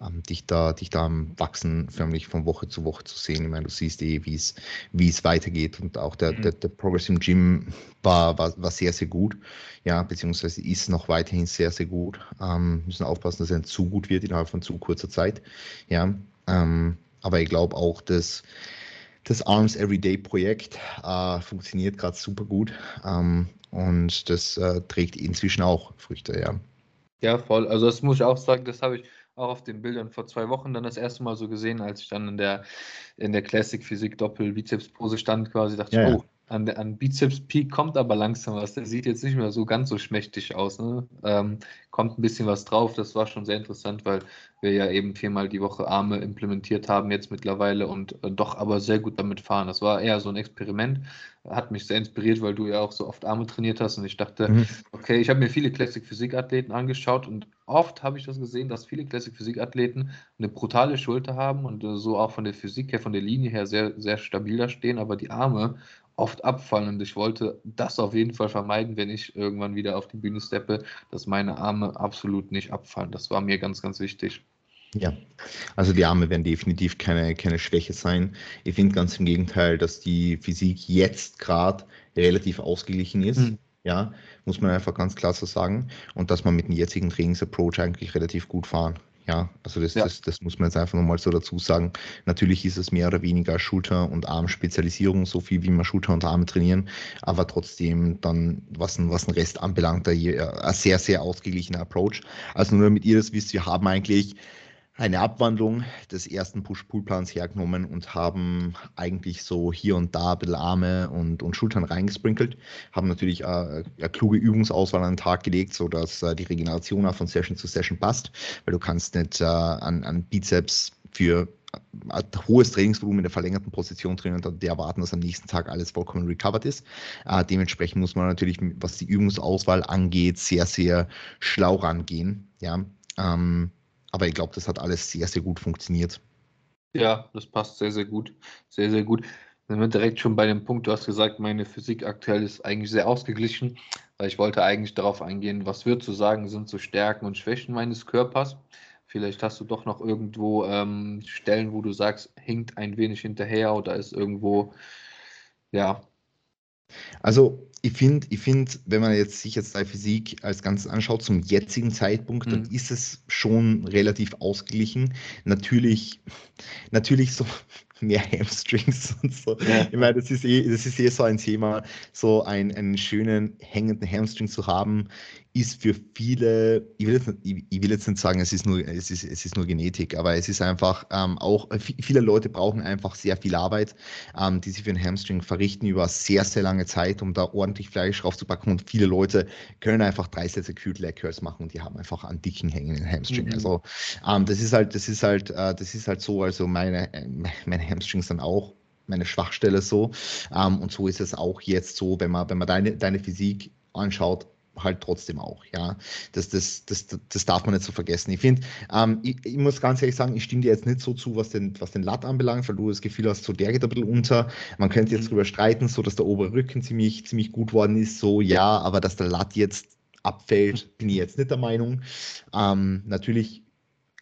ähm, dich da, dich da am Wachsen förmlich von Woche zu Woche zu sehen. Ich meine, du siehst eh, wie es, wie es weitergeht und auch der, mhm. der, der Progress im Gym war, war, war sehr, sehr gut. Ja, beziehungsweise ist noch weiterhin sehr, sehr gut. Ähm, müssen aufpassen, dass er nicht zu gut wird innerhalb von zu kurzer Zeit. Ja, ähm, aber ich glaube auch, dass das Arms Everyday Projekt äh, funktioniert gerade super gut. Ähm, und das äh, trägt inzwischen auch Früchte, ja. Ja, voll. Also das muss ich auch sagen, das habe ich auch auf den Bildern vor zwei Wochen dann das erste Mal so gesehen, als ich dann in der, in der Classic Physik Doppel Bizeps Pose stand quasi, dachte ja, ich, oh, an, an Bizeps Peak kommt aber langsam was. Der sieht jetzt nicht mehr so ganz so schmächtig aus. Ne? Ähm, kommt ein bisschen was drauf. Das war schon sehr interessant, weil wir ja eben viermal die Woche Arme implementiert haben jetzt mittlerweile und äh, doch aber sehr gut damit fahren. Das war eher so ein Experiment. Hat mich sehr inspiriert, weil du ja auch so oft Arme trainiert hast und ich dachte, mhm. okay, ich habe mir viele Classic Physik Athleten angeschaut und oft habe ich das gesehen, dass viele Classic Physik Athleten eine brutale Schulter haben und äh, so auch von der Physik her, von der Linie her sehr, sehr stabil da stehen, aber die Arme oft abfallen und ich wollte das auf jeden Fall vermeiden, wenn ich irgendwann wieder auf die Bühne steppe, dass meine Arme absolut nicht abfallen. Das war mir ganz, ganz wichtig. Ja, also die Arme werden definitiv keine, keine Schwäche sein. Ich finde ganz im Gegenteil, dass die Physik jetzt gerade relativ ausgeglichen ist. Mhm. Ja, muss man einfach ganz klar so sagen. Und dass man mit dem jetzigen Trainingsapproach eigentlich relativ gut fahren ja, also das, ja. Das, das muss man jetzt einfach nochmal so dazu sagen. Natürlich ist es mehr oder weniger Schulter- und Armspezialisierung, so viel wie wir Schulter und Arme trainieren, aber trotzdem dann, was, was den Rest anbelangt, ein sehr, sehr ausgeglichener Approach. Also nur damit ihr das wisst, wir haben eigentlich eine Abwandlung des ersten Push-Pull-Plans hergenommen und haben eigentlich so hier und da ein bisschen Arme und, und Schultern reingesprinkelt, haben natürlich äh, eine kluge Übungsauswahl an den Tag gelegt, sodass äh, die Regeneration auch von Session zu Session passt, weil du kannst nicht äh, an, an Bizeps für ein hohes Trainingsvolumen in der verlängerten Position trainieren und dann erwarten, dass am nächsten Tag alles vollkommen recovered ist. Äh, dementsprechend muss man natürlich, was die Übungsauswahl angeht, sehr, sehr schlau rangehen. Ja, ähm, aber ich glaube, das hat alles sehr, sehr gut funktioniert. Ja, das passt sehr, sehr gut. Sehr, sehr gut. Dann sind wir direkt schon bei dem Punkt, du hast gesagt, meine Physik aktuell ist eigentlich sehr ausgeglichen, weil ich wollte eigentlich darauf eingehen, was wir zu sagen sind so Stärken und Schwächen meines Körpers. Vielleicht hast du doch noch irgendwo ähm, Stellen, wo du sagst, hinkt ein wenig hinterher oder ist irgendwo, ja. Also ich finde, ich find, wenn man jetzt sich jetzt die Physik als Ganzes anschaut, zum jetzigen Zeitpunkt, mhm. dann ist es schon relativ ausgeglichen. Natürlich, natürlich so mehr Hamstrings und so. Ja. Ich meine, das ist, eh, das ist eh so ein Thema, so ein, einen schönen hängenden Hamstring zu haben, ist für viele, ich will jetzt, nicht, ich will jetzt nicht sagen, es ist, nur, es, ist, es ist nur Genetik, aber es ist einfach ähm, auch, viele Leute brauchen einfach sehr viel Arbeit, ähm, die sie für einen Hamstring verrichten über sehr, sehr lange Zeit, um da ordentlich Fleisch draufzupacken und viele Leute können einfach drei Sätze Cute Leg Curls machen und die haben einfach einen dicken hängenden Hamstring. Mhm. Also ähm, das ist halt, das ist halt, äh, das ist halt so, also meine, äh, meine Hamstrings dann auch meine Schwachstelle so. Ähm, und so ist es auch jetzt so, wenn man, wenn man deine, deine Physik anschaut, halt trotzdem auch, ja. Das, das, das, das darf man nicht so vergessen. Ich finde, ähm, ich, ich, muss ganz ehrlich sagen, ich stimme dir jetzt nicht so zu, was den, was den Lat anbelangt, weil du das Gefühl hast, so der geht ein bisschen unter. Man könnte jetzt mhm. drüber streiten, so dass der obere Rücken ziemlich, ziemlich gut worden ist, so ja, aber dass der Lat jetzt abfällt, bin ich jetzt nicht der Meinung. Ähm, natürlich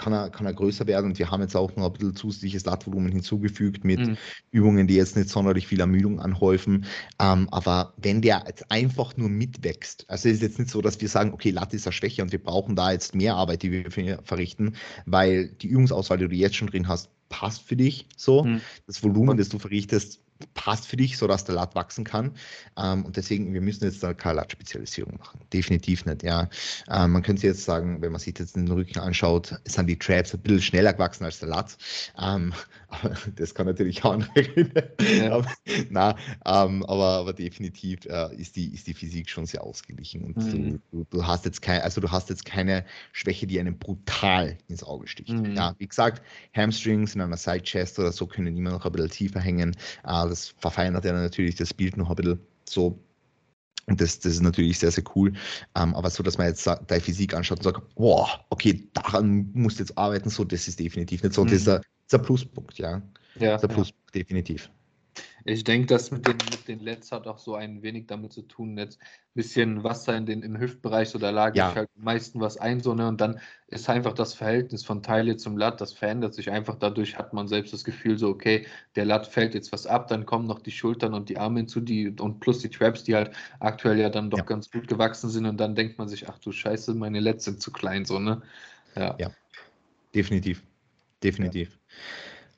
kann er, kann er größer werden. Und wir haben jetzt auch noch ein bisschen zusätzliches Latvolumen hinzugefügt mit mhm. Übungen, die jetzt nicht sonderlich viel Ermüdung anhäufen. Ähm, aber wenn der jetzt einfach nur mitwächst, also es ist jetzt nicht so, dass wir sagen, okay, Lat ist eine Schwäche und wir brauchen da jetzt mehr Arbeit, die wir verrichten, weil die Übungsauswahl, die du jetzt schon drin hast, passt für dich so. Mhm. Das Volumen, das du verrichtest, passt für dich, sodass der Lat wachsen kann. Ähm, und deswegen, wir müssen jetzt da keine Lat-Spezialisierung machen. Definitiv nicht, ja. Ähm, man könnte jetzt sagen, wenn man sich jetzt den Rücken anschaut, sind die Traps ein bisschen schneller gewachsen als der Lat. Ähm, das kann natürlich auch andere Gründe. Ja. aber, na, ähm, aber, aber definitiv äh, ist, die, ist die Physik schon sehr ausgeglichen. Und mhm. du, du, hast jetzt kein, also du hast jetzt keine Schwäche, die einem brutal ins Auge sticht. Mhm. Ja, wie gesagt, Hamstrings in einer Side Chest oder so können immer noch ein bisschen tiefer hängen. Äh, das verfeinert ja natürlich das Bild noch ein bisschen so. Und das, das ist natürlich sehr, sehr cool. Ähm, aber so, dass man jetzt deine Physik anschaut und sagt, wow, okay, daran musst du jetzt arbeiten, so, das ist definitiv nicht so. Mhm. Das, ist ein, das ist ein Pluspunkt, ja. Ja. Ist ein Pluspunkt, definitiv. Ich denke, das mit den, mit den Lets hat auch so ein wenig damit zu tun, jetzt ein bisschen Wasser in den, im Hüftbereich, so da lag ja. ich halt am meisten was ein, so, ne? Und dann ist einfach das Verhältnis von Teile zum Lat, das verändert sich einfach. Dadurch hat man selbst das Gefühl, so, okay, der Lat fällt jetzt was ab, dann kommen noch die Schultern und die Arme hinzu, die und plus die Traps, die halt aktuell ja dann doch ja. ganz gut gewachsen sind. Und dann denkt man sich, ach du Scheiße, meine Lets sind zu klein, so, ne? Ja. ja. Definitiv. Definitiv. Ja.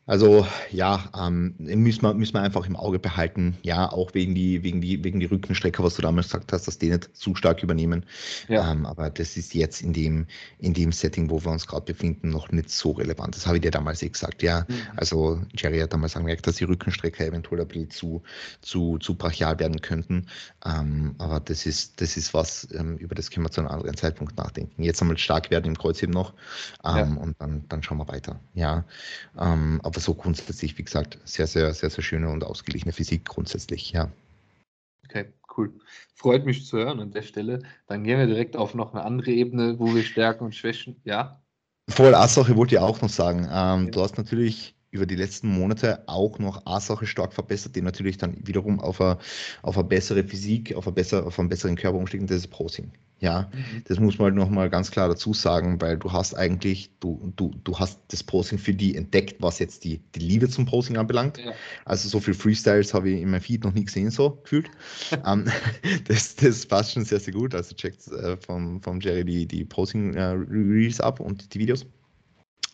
Also ja, ähm, müssen, wir, müssen wir einfach im Auge behalten. Ja, auch wegen die, wegen die, wegen die Rückenstrecker, was du damals gesagt hast, dass die nicht zu stark übernehmen. Ja. Ähm, aber das ist jetzt in dem, in dem Setting, wo wir uns gerade befinden, noch nicht so relevant. Das habe ich dir damals eh gesagt. Ja, mhm. also Jerry hat damals angemerkt, dass die Rückenstrecker eventuell ein bisschen zu, zu, zu brachial werden könnten. Ähm, aber das ist, das ist was, ähm, über das können wir zu einem anderen Zeitpunkt nachdenken. Jetzt einmal stark werden im Kreuzheben noch ja. Ähm, und dann, dann schauen wir weiter. Ja, ähm, aber aber so grundsätzlich, wie gesagt, sehr, sehr, sehr, sehr schöne und ausgeglichene Physik grundsätzlich, ja. Okay, cool. Freut mich zu hören an der Stelle. Dann gehen wir direkt auf noch eine andere Ebene, wo wir Stärken und Schwächen, ja. Voll, Assache wollte ich auch noch sagen. Ähm, ja. Du hast natürlich über die letzten Monate auch noch A-Sache stark verbessert, die natürlich dann wiederum auf eine, auf eine bessere Physik, auf, eine bessere, auf einen besseren Körper umstieg, das ist Posing. Ja, mhm. das muss man halt nochmal ganz klar dazu sagen, weil du hast eigentlich, du, du, du hast das Posing für die entdeckt, was jetzt die, die Liebe zum Posing anbelangt. Ja. Also so viel Freestyles habe ich in meinem Feed noch nie gesehen, so gefühlt. um, ähm, das, das passt schon sehr, sehr gut. Also checkt äh, vom, vom Jerry die, die Posing-Reels äh, ab und die Videos.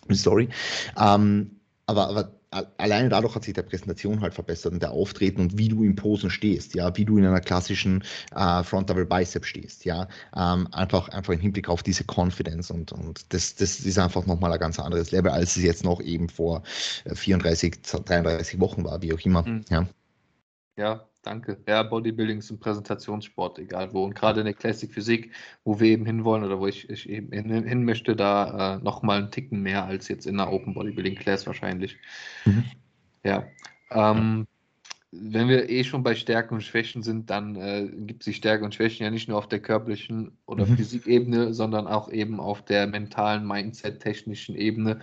Sorry. Um, ähm, aber, aber alleine dadurch hat sich der Präsentation halt verbessert und der Auftreten und wie du in Posen stehst, ja, wie du in einer klassischen äh, Front Double Bicep stehst, ja, ähm, einfach, einfach im Hinblick auf diese Confidence und, und das, das ist einfach nochmal ein ganz anderes Level, als es jetzt noch eben vor 34, äh, 33 Wochen war, wie auch immer, mhm. ja. Ja, Danke. Ja, Bodybuilding ist ein Präsentationssport, egal wo. Und gerade in der Classic Physik, wo wir eben hinwollen oder wo ich, ich eben hin, hin, möchte, da äh, nochmal einen Ticken mehr als jetzt in der Open Bodybuilding Class wahrscheinlich. Mhm. Ja. Ähm, wenn wir eh schon bei Stärken und Schwächen sind, dann äh, gibt es die Stärken und Schwächen ja nicht nur auf der körperlichen oder mhm. Physikebene, sondern auch eben auf der mentalen, Mindset-technischen Ebene.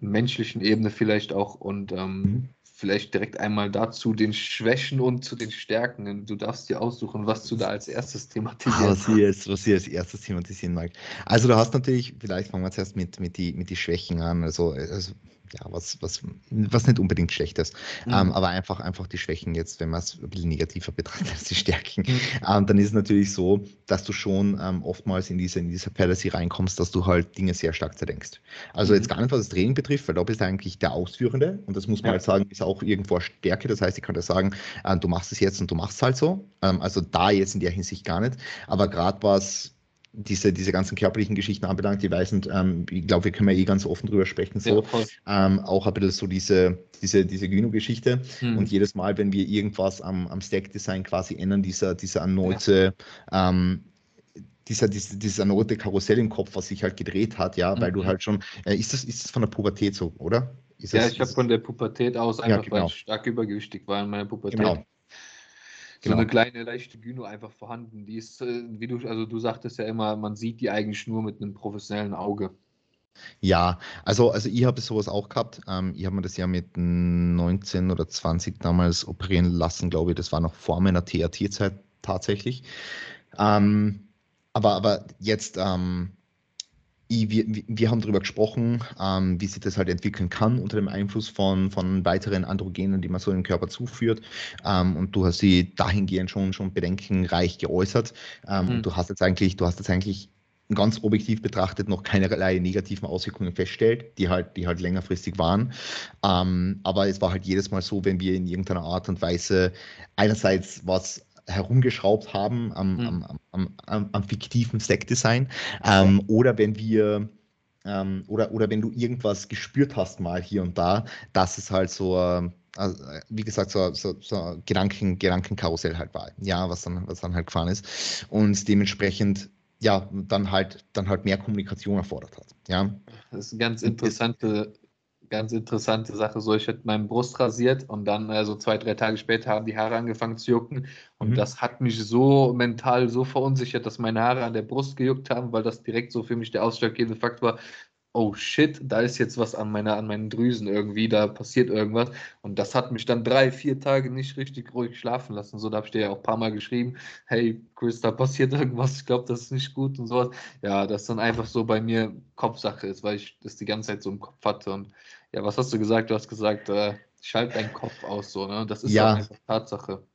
menschlichen Ebene vielleicht auch und ähm, mhm vielleicht direkt einmal dazu den Schwächen und zu den Stärken. Du darfst dir aussuchen, was du da als erstes thematisierst. Was ich, was ich als erstes thematisieren mag. Also du hast natürlich, vielleicht fangen wir zuerst mit, mit die, mit die Schwächen an. Also, also ja, was, was, was nicht unbedingt schlecht ist, mhm. ähm, aber einfach, einfach die Schwächen jetzt, wenn man es ein bisschen negativer betrachtet als die Stärken, mhm. ähm, dann ist es natürlich so, dass du schon ähm, oftmals in diese, in diese Fallacy reinkommst, dass du halt Dinge sehr stark zerdenkst. Also mhm. jetzt gar nicht, was das Training betrifft, weil da bist du eigentlich der Ausführende und das muss man ja. halt sagen, ist auch irgendwo Stärke. Das heißt, ich kann dir sagen, äh, du machst es jetzt und du machst es halt so. Ähm, also da jetzt in der Hinsicht gar nicht. Aber gerade was diese, diese ganzen körperlichen Geschichten anbelangt, die weisen, ähm, ich glaube, wir können ja eh ganz offen drüber sprechen, so, ja, ähm, auch ein bisschen so diese, diese, diese Gyno-Geschichte. Hm. Und jedes Mal, wenn wir irgendwas am, am Stack-Design quasi ändern, dieser, dieser erneute, ja. ähm, dieser, dieser, dieses erneute Karussell im Kopf, was sich halt gedreht hat, ja, mhm. weil du mhm. halt schon, äh, ist, das, ist das von der Pubertät so, oder? Ist ja, das, ich habe von der Pubertät aus einfach, ja, genau. stark übergewichtig war in meiner Pubertät. Genau so eine genau. kleine, leichte Gyno einfach vorhanden. Die ist, äh, wie du, also du sagtest ja immer, man sieht die eigentlich nur mit einem professionellen Auge. Ja, also, also ich habe sowas auch gehabt. Ähm, ich habe mir das ja mit 19 oder 20 damals operieren lassen, glaube ich. Das war noch vor meiner TRT-Zeit tatsächlich. Ähm, aber, aber jetzt, ähm, wir, wir haben darüber gesprochen, ähm, wie sich das halt entwickeln kann unter dem Einfluss von, von weiteren Androgenen, die man so im Körper zuführt. Ähm, und du hast sie dahingehend schon, schon bedenkenreich geäußert. Ähm, mhm. Und du hast jetzt eigentlich, du hast jetzt eigentlich ganz objektiv betrachtet noch keinerlei negativen Auswirkungen feststellt, die halt, die halt längerfristig waren. Ähm, aber es war halt jedes Mal so, wenn wir in irgendeiner Art und Weise einerseits was herumgeschraubt haben am, mhm. am, am, am, am, fiktiven Stack-Design. Ähm, oder wenn wir ähm, oder, oder wenn du irgendwas gespürt hast mal hier und da, dass es halt so, äh, also, wie gesagt, so, so, so Gedanken, Gedankenkarussell halt war, ja, was dann, was dann halt gefahren ist. Und dementsprechend ja, dann halt, dann halt mehr Kommunikation erfordert hat. Ja. Das ist eine ganz interessante ganz interessante Sache. So, ich hätte meinen Brust rasiert und dann äh, so zwei, drei Tage später haben die Haare angefangen zu jucken. Und mhm. das hat mich so mental so verunsichert, dass meine Haare an der Brust gejuckt haben, weil das direkt so für mich der ausschlaggebende Faktor war oh shit, da ist jetzt was an, meiner, an meinen Drüsen irgendwie, da passiert irgendwas. Und das hat mich dann drei, vier Tage nicht richtig ruhig schlafen lassen. So, da habe ich dir ja auch ein paar Mal geschrieben, hey Chris, da passiert irgendwas, ich glaube, das ist nicht gut und sowas. Ja, das dann einfach so bei mir Kopfsache ist, weil ich das die ganze Zeit so im Kopf hatte. Und ja, was hast du gesagt? Du hast gesagt, äh, schalt deinen Kopf aus, so, ne? Das ist ja einfach Tatsache.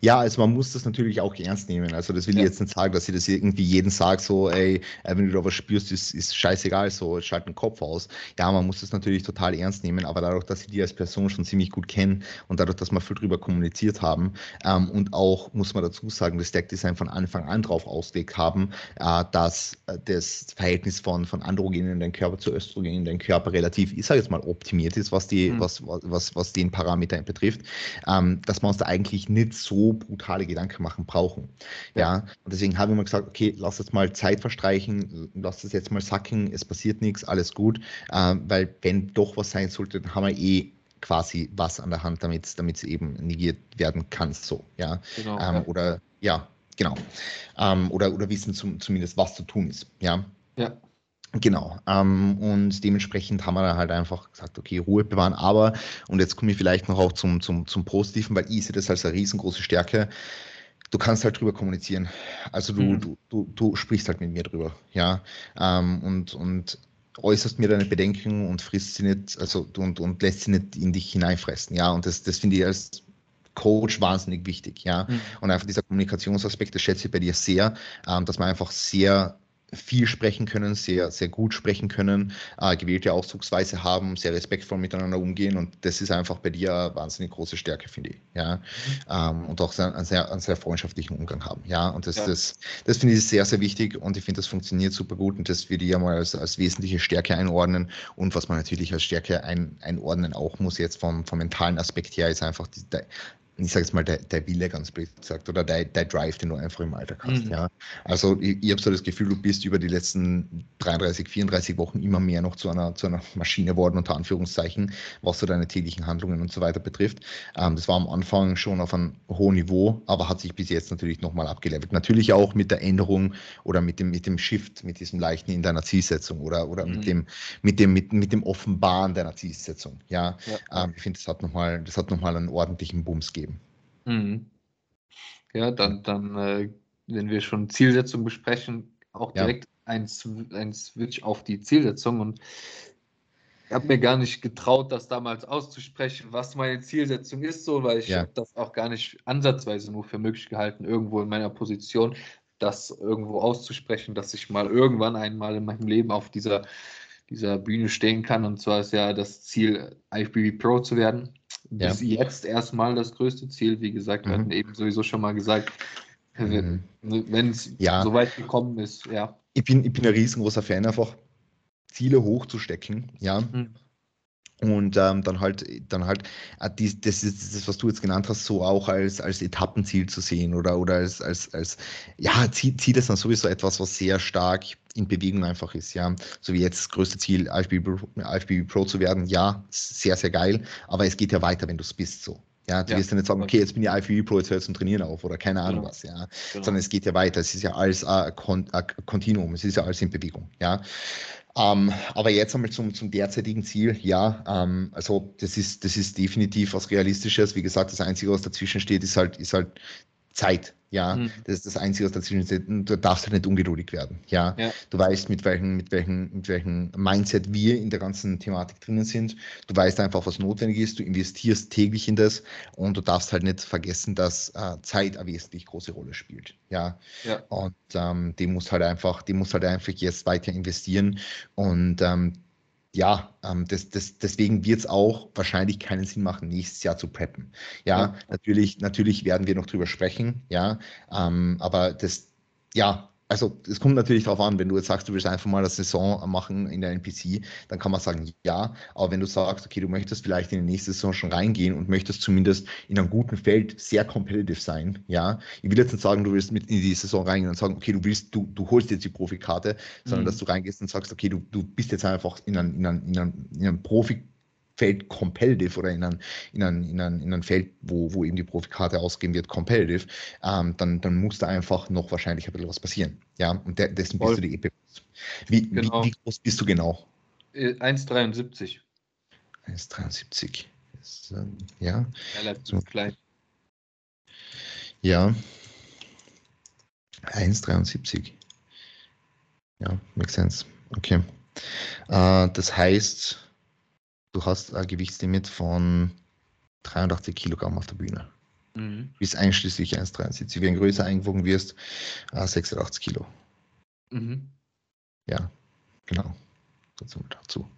Ja, also man muss das natürlich auch ernst nehmen. Also das will ja. ich jetzt nicht sagen, dass ich das irgendwie jeden sage, so, ey, äh, wenn du da was spürst, ist, ist scheißegal, so, schalt den Kopf aus. Ja, man muss das natürlich total ernst nehmen, aber dadurch, dass ich die als Person schon ziemlich gut kenne und dadurch, dass wir viel drüber kommuniziert haben ähm, und auch, muss man dazu sagen, das Deckdesign von Anfang an drauf ausgelegt haben, äh, dass äh, das Verhältnis von, von Androgenen in den Körper zu Östrogenen in den Körper relativ, ich sage jetzt mal, optimiert ist, was, die, mhm. was, was, was den Parameter betrifft, ähm, dass man uns da eigentlich nicht so brutale Gedanken machen brauchen. Ja, und deswegen haben wir mal gesagt, okay, lass jetzt mal Zeit verstreichen, lass das jetzt mal sacken, es passiert nichts, alles gut, äh, weil wenn doch was sein sollte, dann haben wir eh quasi was an der Hand, damit es eben negiert werden kann, so, ja. Genau, ähm, ja. Oder ja, genau. Ähm, oder, oder wissen zum, zumindest, was zu tun ist, ja. Ja. Genau. Ähm, und dementsprechend haben wir dann halt einfach gesagt, okay, Ruhe bewahren. Aber, und jetzt komme ich vielleicht noch auch zum, zum, zum Positiven, weil ich sehe das als eine riesengroße Stärke. Du kannst halt drüber kommunizieren. Also du, mhm. du, du, du sprichst halt mit mir drüber, ja. Ähm, und, und äußerst mir deine Bedenken und frisst sie nicht, also und, und lässt sie nicht in dich hineinfressen, ja. Und das, das finde ich als Coach wahnsinnig wichtig, ja. Mhm. Und einfach dieser Kommunikationsaspekt, das schätze ich bei dir sehr, ähm, dass man einfach sehr viel sprechen können, sehr, sehr gut sprechen können, äh, gewählte Ausdrucksweise haben, sehr respektvoll miteinander umgehen und das ist einfach bei dir eine wahnsinnig große Stärke, finde ich. Ja? Ähm, und auch sehr, einen, sehr, einen sehr freundschaftlichen Umgang haben. Ja, und das, ja. das, das finde ich sehr, sehr wichtig und ich finde, das funktioniert super gut und das würde ich ja mal als, als wesentliche Stärke einordnen und was man natürlich als Stärke ein, einordnen auch muss jetzt vom, vom mentalen Aspekt her, ist einfach die, ich sage jetzt mal, der, der Wille ganz blöd gesagt, oder der, der Drive, den du einfach im Alltag hast. Mhm. Ja. Also ich, ich habe so das Gefühl, du bist über die letzten 33, 34 Wochen immer mehr noch zu einer, zu einer Maschine geworden, unter Anführungszeichen, was so deine täglichen Handlungen und so weiter betrifft. Ähm, das war am Anfang schon auf einem hohen Niveau, aber hat sich bis jetzt natürlich nochmal abgelevelt. Natürlich auch mit der Änderung oder mit dem, mit dem Shift, mit diesem leichten in deiner Zielsetzung oder, oder mhm. mit, dem, mit, dem, mit, mit dem Offenbaren deiner Zielsetzung. Ja, ja. Ähm, ich finde, das hat nochmal noch einen ordentlichen Bums gegeben. Mhm. Ja, dann, dann äh, wenn wir schon Zielsetzung besprechen, auch direkt ja. ein, ein Switch auf die Zielsetzung. Und ich habe mir gar nicht getraut, das damals auszusprechen, was meine Zielsetzung ist, so, weil ich ja. habe das auch gar nicht ansatzweise nur für möglich gehalten, irgendwo in meiner Position, das irgendwo auszusprechen, dass ich mal irgendwann einmal in meinem Leben auf dieser, dieser Bühne stehen kann. Und zwar ist ja das Ziel, IFBB Pro zu werden bis ja. jetzt erstmal das größte Ziel. Wie gesagt, wir mhm. hatten eben sowieso schon mal gesagt, mhm. wenn es ja. so weit gekommen ist, ja. Ich bin, ich bin ein riesengroßer Fan, einfach Ziele hochzustecken, ja. Mhm. Und ähm, dann halt, dann halt, äh, die, das ist das, was du jetzt genannt hast, so auch als, als Etappenziel zu sehen oder, oder als, als, als ja, Ziel, Ziel ist dann sowieso etwas, was sehr stark in Bewegung einfach ist, ja. So wie jetzt das größte Ziel, IFBB, IFBB Pro zu werden, ja, sehr, sehr geil, aber es geht ja weiter, wenn du es bist, so. Ja, du ja. wirst ja nicht sagen, okay, jetzt bin ich IFBB Pro, jetzt hör zum Trainieren auf oder keine Ahnung genau. was, ja. Genau. Sondern es geht ja weiter. Es ist ja alles ein Kontinuum, es ist ja alles in Bewegung, ja. Ähm, aber jetzt einmal zum, zum derzeitigen Ziel. Ja, ähm, also das ist, das ist definitiv was Realistisches. Wie gesagt, das Einzige, was dazwischen steht, ist halt, ist halt Zeit. Ja, mhm. das ist das Einzige, was dazwischen steht. Du darfst halt nicht ungeduldig werden. Ja, ja. du weißt, mit welchem, mit welchem, mit welchem Mindset wir in der ganzen Thematik drinnen sind. Du weißt einfach, was notwendig ist. Du investierst täglich in das und du darfst halt nicht vergessen, dass äh, Zeit eine wesentlich große Rolle spielt. Ja, ja. und ähm, die muss halt einfach, die muss halt einfach jetzt weiter investieren und ähm, ja, ähm, das, das, deswegen wird es auch wahrscheinlich keinen Sinn machen, nächstes Jahr zu preppen. Ja, ja. natürlich, natürlich werden wir noch drüber sprechen, ja, ähm, aber das, ja, also es kommt natürlich darauf an, wenn du jetzt sagst, du willst einfach mal eine Saison machen in der NPC, dann kann man sagen, ja. Aber wenn du sagst, okay, du möchtest vielleicht in die nächste Saison schon reingehen und möchtest zumindest in einem guten Feld sehr competitive sein, ja. Ich will jetzt nicht sagen, du willst mit in die Saison reingehen und sagen, okay, du willst, du, du holst jetzt die Profikarte, sondern mhm. dass du reingehst und sagst, okay, du, du bist jetzt einfach in einem, in einem, in einem, in einem Profi Feld competitive oder in ein, in ein, in ein, in ein Feld, wo, wo eben die Profikarte ausgehen wird, competitive, ähm, dann, dann muss da einfach noch wahrscheinlich ein bisschen was passieren. Ja, und de dessen Voll. bist du die EP. Wie, genau. wie, wie, groß bist du genau? 1,73. Äh, 1,73. Ähm, ja. Relativ so. klein. Ja. 1,73. Ja, makes sense. Okay. Äh, das heißt, du hast ein Gewichtslimit von 83 Kilogramm auf der Bühne. Mhm. Bis einschließlich 1,73. Wenn du größer eingewogen wirst, 86 Kilo. Mhm. Ja, genau. Dazu, dazu.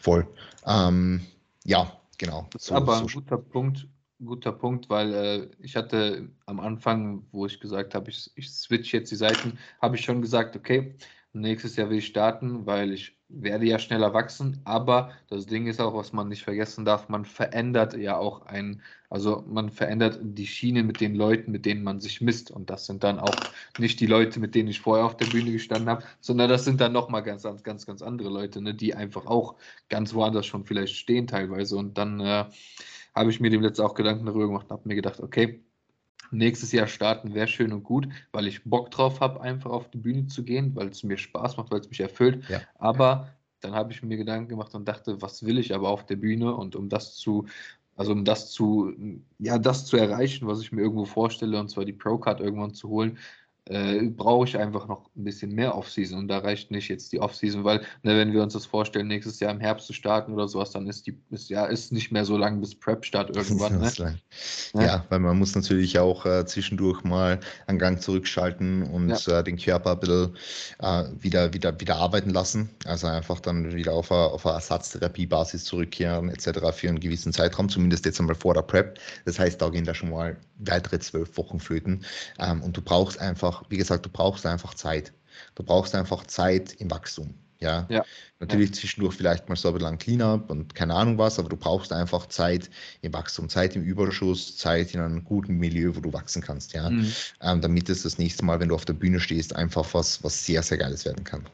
Voll. Ähm, ja, genau. So, aber so ein guter Punkt, guter Punkt, weil äh, ich hatte am Anfang, wo ich gesagt habe, ich, ich switch jetzt die Seiten, habe ich schon gesagt, okay, nächstes Jahr will ich starten, weil ich werde ja schneller wachsen, aber das Ding ist auch, was man nicht vergessen darf, man verändert ja auch ein, also man verändert die Schiene mit den Leuten, mit denen man sich misst. Und das sind dann auch nicht die Leute, mit denen ich vorher auf der Bühne gestanden habe, sondern das sind dann nochmal ganz, ganz, ganz, ganz andere Leute, ne, die einfach auch ganz woanders schon vielleicht stehen teilweise. Und dann äh, habe ich mir dem letzten auch Gedanken darüber gemacht und habe mir gedacht, okay, nächstes Jahr starten wäre schön und gut, weil ich Bock drauf habe, einfach auf die Bühne zu gehen, weil es mir Spaß macht, weil es mich erfüllt. Ja. Aber dann habe ich mir Gedanken gemacht und dachte, was will ich aber auf der Bühne und um das zu, also um das zu, ja, das zu erreichen, was ich mir irgendwo vorstelle, und zwar die Pro-Card irgendwann zu holen, äh, brauche ich einfach noch ein bisschen mehr Offseason und da reicht nicht jetzt die Offseason, weil ne, wenn wir uns das vorstellen, nächstes Jahr im Herbst zu starten oder sowas, dann ist die ist, ja ist nicht mehr so lang bis Prep Start irgendwann. Ne? Ja. ja. weil man muss natürlich auch äh, zwischendurch mal einen Gang zurückschalten und ja. äh, den Körper ein bisschen äh, wieder, wieder, wieder arbeiten lassen. Also einfach dann wieder auf eine, auf eine Ersatztherapiebasis zurückkehren etc. für einen gewissen Zeitraum, zumindest jetzt einmal vor der Prep. Das heißt, da gehen da schon mal weitere zwölf Wochen flöten ähm, und du brauchst einfach einfach, wie gesagt, du brauchst einfach Zeit. Du brauchst einfach Zeit im Wachstum. Ja, ja. natürlich ja. zwischendurch vielleicht mal so ein bisschen Cleanup und keine Ahnung was, aber du brauchst einfach Zeit im Wachstum, Zeit im Überschuss, Zeit in einem guten Milieu, wo du wachsen kannst, ja. Mhm. Ähm, damit es das nächste Mal, wenn du auf der Bühne stehst, einfach was, was sehr, sehr Geiles werden kann.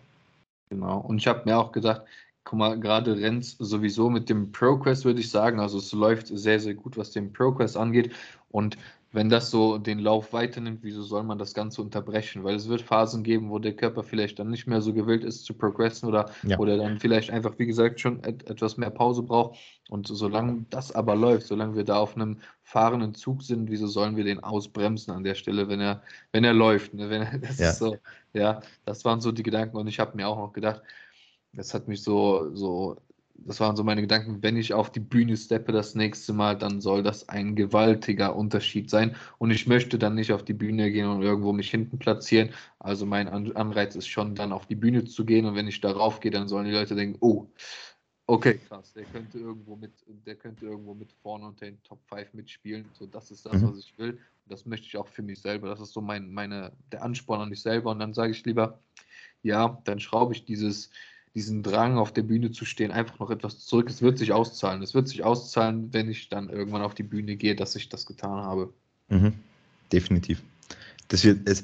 Genau. Und ich habe mir auch gedacht, guck mal, gerade Renz sowieso mit dem ProQuest würde ich sagen, also es läuft sehr, sehr gut, was den ProQuest angeht. Und wenn das so den Lauf weiternimmt, wieso soll man das Ganze unterbrechen? Weil es wird Phasen geben, wo der Körper vielleicht dann nicht mehr so gewillt ist zu progressen oder ja. wo der dann vielleicht einfach, wie gesagt, schon et etwas mehr Pause braucht. Und solange das aber läuft, solange wir da auf einem fahrenden Zug sind, wieso sollen wir den ausbremsen an der Stelle, wenn er, wenn er läuft? Ne? Wenn er, das ja. so, ja, das waren so die Gedanken und ich habe mir auch noch gedacht, das hat mich so, so das waren so meine Gedanken, wenn ich auf die Bühne steppe das nächste Mal, dann soll das ein gewaltiger Unterschied sein. Und ich möchte dann nicht auf die Bühne gehen und irgendwo mich hinten platzieren. Also mein Anreiz ist schon dann auf die Bühne zu gehen. Und wenn ich darauf gehe, dann sollen die Leute denken, oh, okay, krass, der könnte irgendwo mit, der könnte irgendwo mit vorne unter den Top 5 mitspielen. So, das ist das, mhm. was ich will. Und das möchte ich auch für mich selber. Das ist so mein, meine, der Ansporn an mich selber. Und dann sage ich lieber, ja, dann schraube ich dieses diesen Drang, auf der Bühne zu stehen, einfach noch etwas zurück. Es wird sich auszahlen. Es wird sich auszahlen, wenn ich dann irgendwann auf die Bühne gehe, dass ich das getan habe. Mhm. Definitiv. Das wird es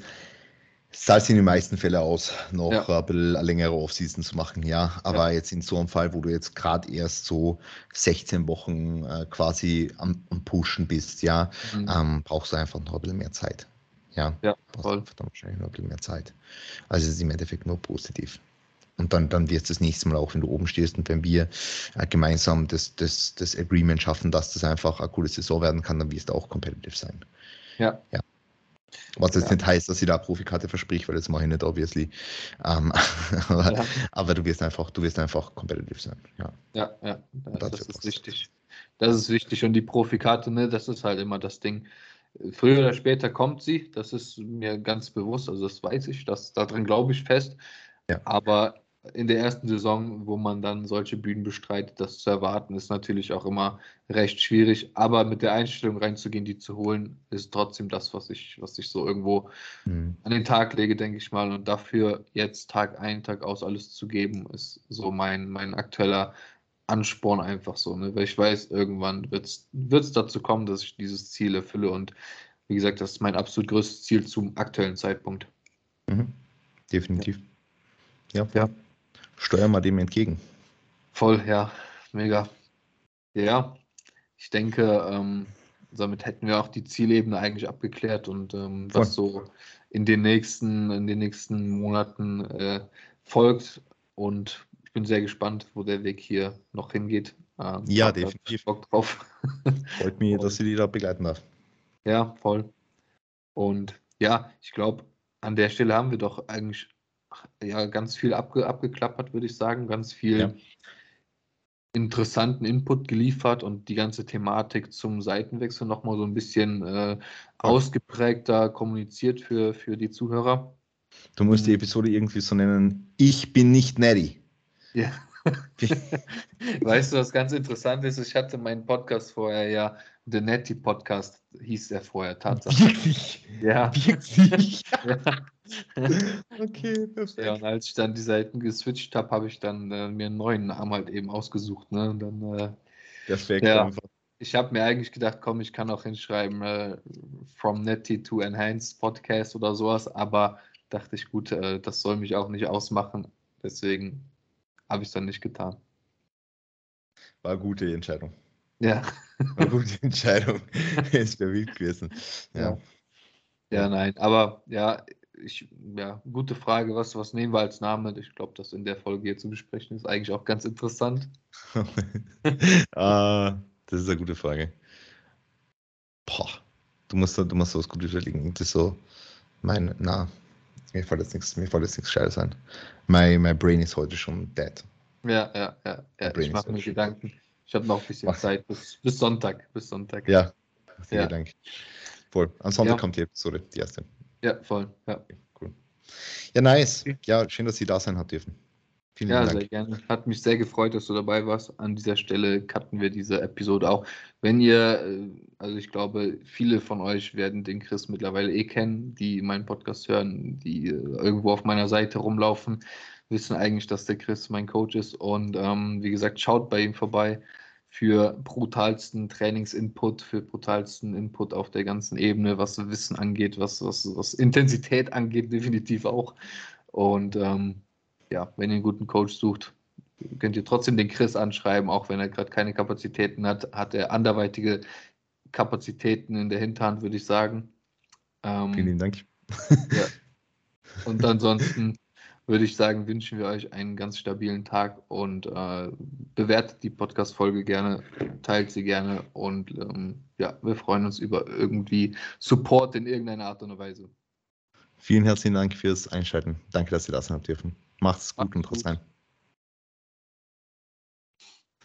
zahlt sich in den meisten Fällen aus, noch ja. ein bisschen längere Offseason zu machen, ja. Aber ja. jetzt in so einem Fall, wo du jetzt gerade erst so 16 Wochen äh, quasi am, am, Pushen bist, ja, mhm. ähm, brauchst du einfach noch ein bisschen mehr Zeit. Ja, ja voll. Verdammt wahrscheinlich noch ein bisschen mehr Zeit. Also es ist im Endeffekt nur positiv. Und dann, dann wird es das nächste Mal auch, wenn du oben stehst und wenn wir äh, gemeinsam das, das, das Agreement schaffen, dass das einfach eine coole Saison werden kann, dann wirst du auch competitive sein. Ja. ja. Was jetzt ja. nicht heißt, dass ich da eine Profikarte verspricht, weil das mache ich nicht, obviously. Ähm, aber, ja. aber, du wirst einfach, du wirst einfach competitive sein. Ja, ja, ja. Das, das ist wichtig. Das ist wichtig. Und die Profikarte, ne, das ist halt immer das Ding. Früher oder später kommt sie, das ist mir ganz bewusst, also das weiß ich, das, darin glaube ich fest. Ja. Aber in der ersten Saison, wo man dann solche Bühnen bestreitet, das zu erwarten, ist natürlich auch immer recht schwierig. Aber mit der Einstellung reinzugehen, die zu holen, ist trotzdem das, was ich, was ich so irgendwo mhm. an den Tag lege, denke ich mal. Und dafür jetzt Tag ein, Tag aus alles zu geben, ist so mein, mein aktueller Ansporn einfach so. Ne? Weil ich weiß, irgendwann wird es dazu kommen, dass ich dieses Ziel erfülle. Und wie gesagt, das ist mein absolut größtes Ziel zum aktuellen Zeitpunkt. Mhm. Definitiv. Ja. ja steuern wir dem entgegen. Voll, ja, mega. Ja, ich denke, ähm, damit hätten wir auch die Zielebene eigentlich abgeklärt und ähm, was so in den nächsten, in den nächsten Monaten äh, folgt. Und ich bin sehr gespannt, wo der Weg hier noch hingeht. Ähm, ja, definitiv. Bock drauf. Freut mich, dass ich die da begleiten darf. Ja, voll. Und ja, ich glaube, an der Stelle haben wir doch eigentlich ja ganz viel abge, abgeklappert, würde ich sagen, ganz viel ja. interessanten Input geliefert und die ganze Thematik zum Seitenwechsel nochmal so ein bisschen äh, ausgeprägter kommuniziert für, für die Zuhörer. Du musst die mhm. Episode irgendwie so nennen, ich bin nicht Neddy. Ja. weißt du, was ganz interessant ist? Ich hatte meinen Podcast vorher ja, The Netty Podcast hieß er vorher, tatsächlich. Wirklich? Ja. Wirklich? ja. okay, perfekt. Ja, und als ich dann die Seiten geswitcht habe, habe ich dann äh, mir einen neuen Namen halt eben ausgesucht. Ne? Und dann, äh, perfekt ja, einfach. Ich habe mir eigentlich gedacht, komm, ich kann auch hinschreiben, äh, From Netty to Enhanced Podcast oder sowas, aber dachte ich, gut, äh, das soll mich auch nicht ausmachen. Deswegen habe ich es dann nicht getan. War eine gute Entscheidung. Ja. Eine gute Entscheidung. Ist wäre wild gewesen. Ja. ja. nein, aber ja, ich, ja, gute Frage. Was, was nehmen wir als Name? Ich glaube, das in der Folge hier zu besprechen ist eigentlich auch ganz interessant. ah, das ist eine gute Frage. Boah, du musst, du musst was Gutes überlegen. Das ist so, mein, na, mir fällt jetzt nichts, mir fällt jetzt nichts Scheißes ein. My, my brain ist heute schon dead. Ja, ja, ja. ja. Ich mache mir Gedanken. Ich habe noch ein bisschen Mach. Zeit bis, bis Sonntag. Bis Sonntag. Ja, vielen ja. Dank. Voll. Am Sonntag ja. kommt die Episode, die erste. Ja, voll. Ja. Cool. Ja, nice. Ja, schön, dass Sie da sein hat dürfen. Vielen ja, Dank. sehr gerne. Hat mich sehr gefreut, dass du dabei warst. An dieser Stelle cutten wir diese Episode auch. Wenn ihr, äh, also ich glaube, viele von euch werden den Chris mittlerweile eh kennen, die meinen Podcast hören, die äh, irgendwo auf meiner Seite rumlaufen. Wissen eigentlich, dass der Chris mein Coach ist. Und ähm, wie gesagt, schaut bei ihm vorbei für brutalsten Trainingsinput, für brutalsten Input auf der ganzen Ebene, was Wissen angeht, was, was, was Intensität angeht, definitiv auch. Und ähm, ja, wenn ihr einen guten Coach sucht, könnt ihr trotzdem den Chris anschreiben, auch wenn er gerade keine Kapazitäten hat, hat er anderweitige Kapazitäten in der Hinterhand, würde ich sagen. Ähm, Vielen Dank. Ja. Und ansonsten würde ich sagen, wünschen wir euch einen ganz stabilen Tag und äh, bewertet die Podcast-Folge gerne, teilt sie gerne und ähm, ja, wir freuen uns über irgendwie Support in irgendeiner Art und Weise. Vielen herzlichen Dank fürs Einschalten. Danke, dass ihr das habt dürfen. Macht's gut Macht's und trotzdem.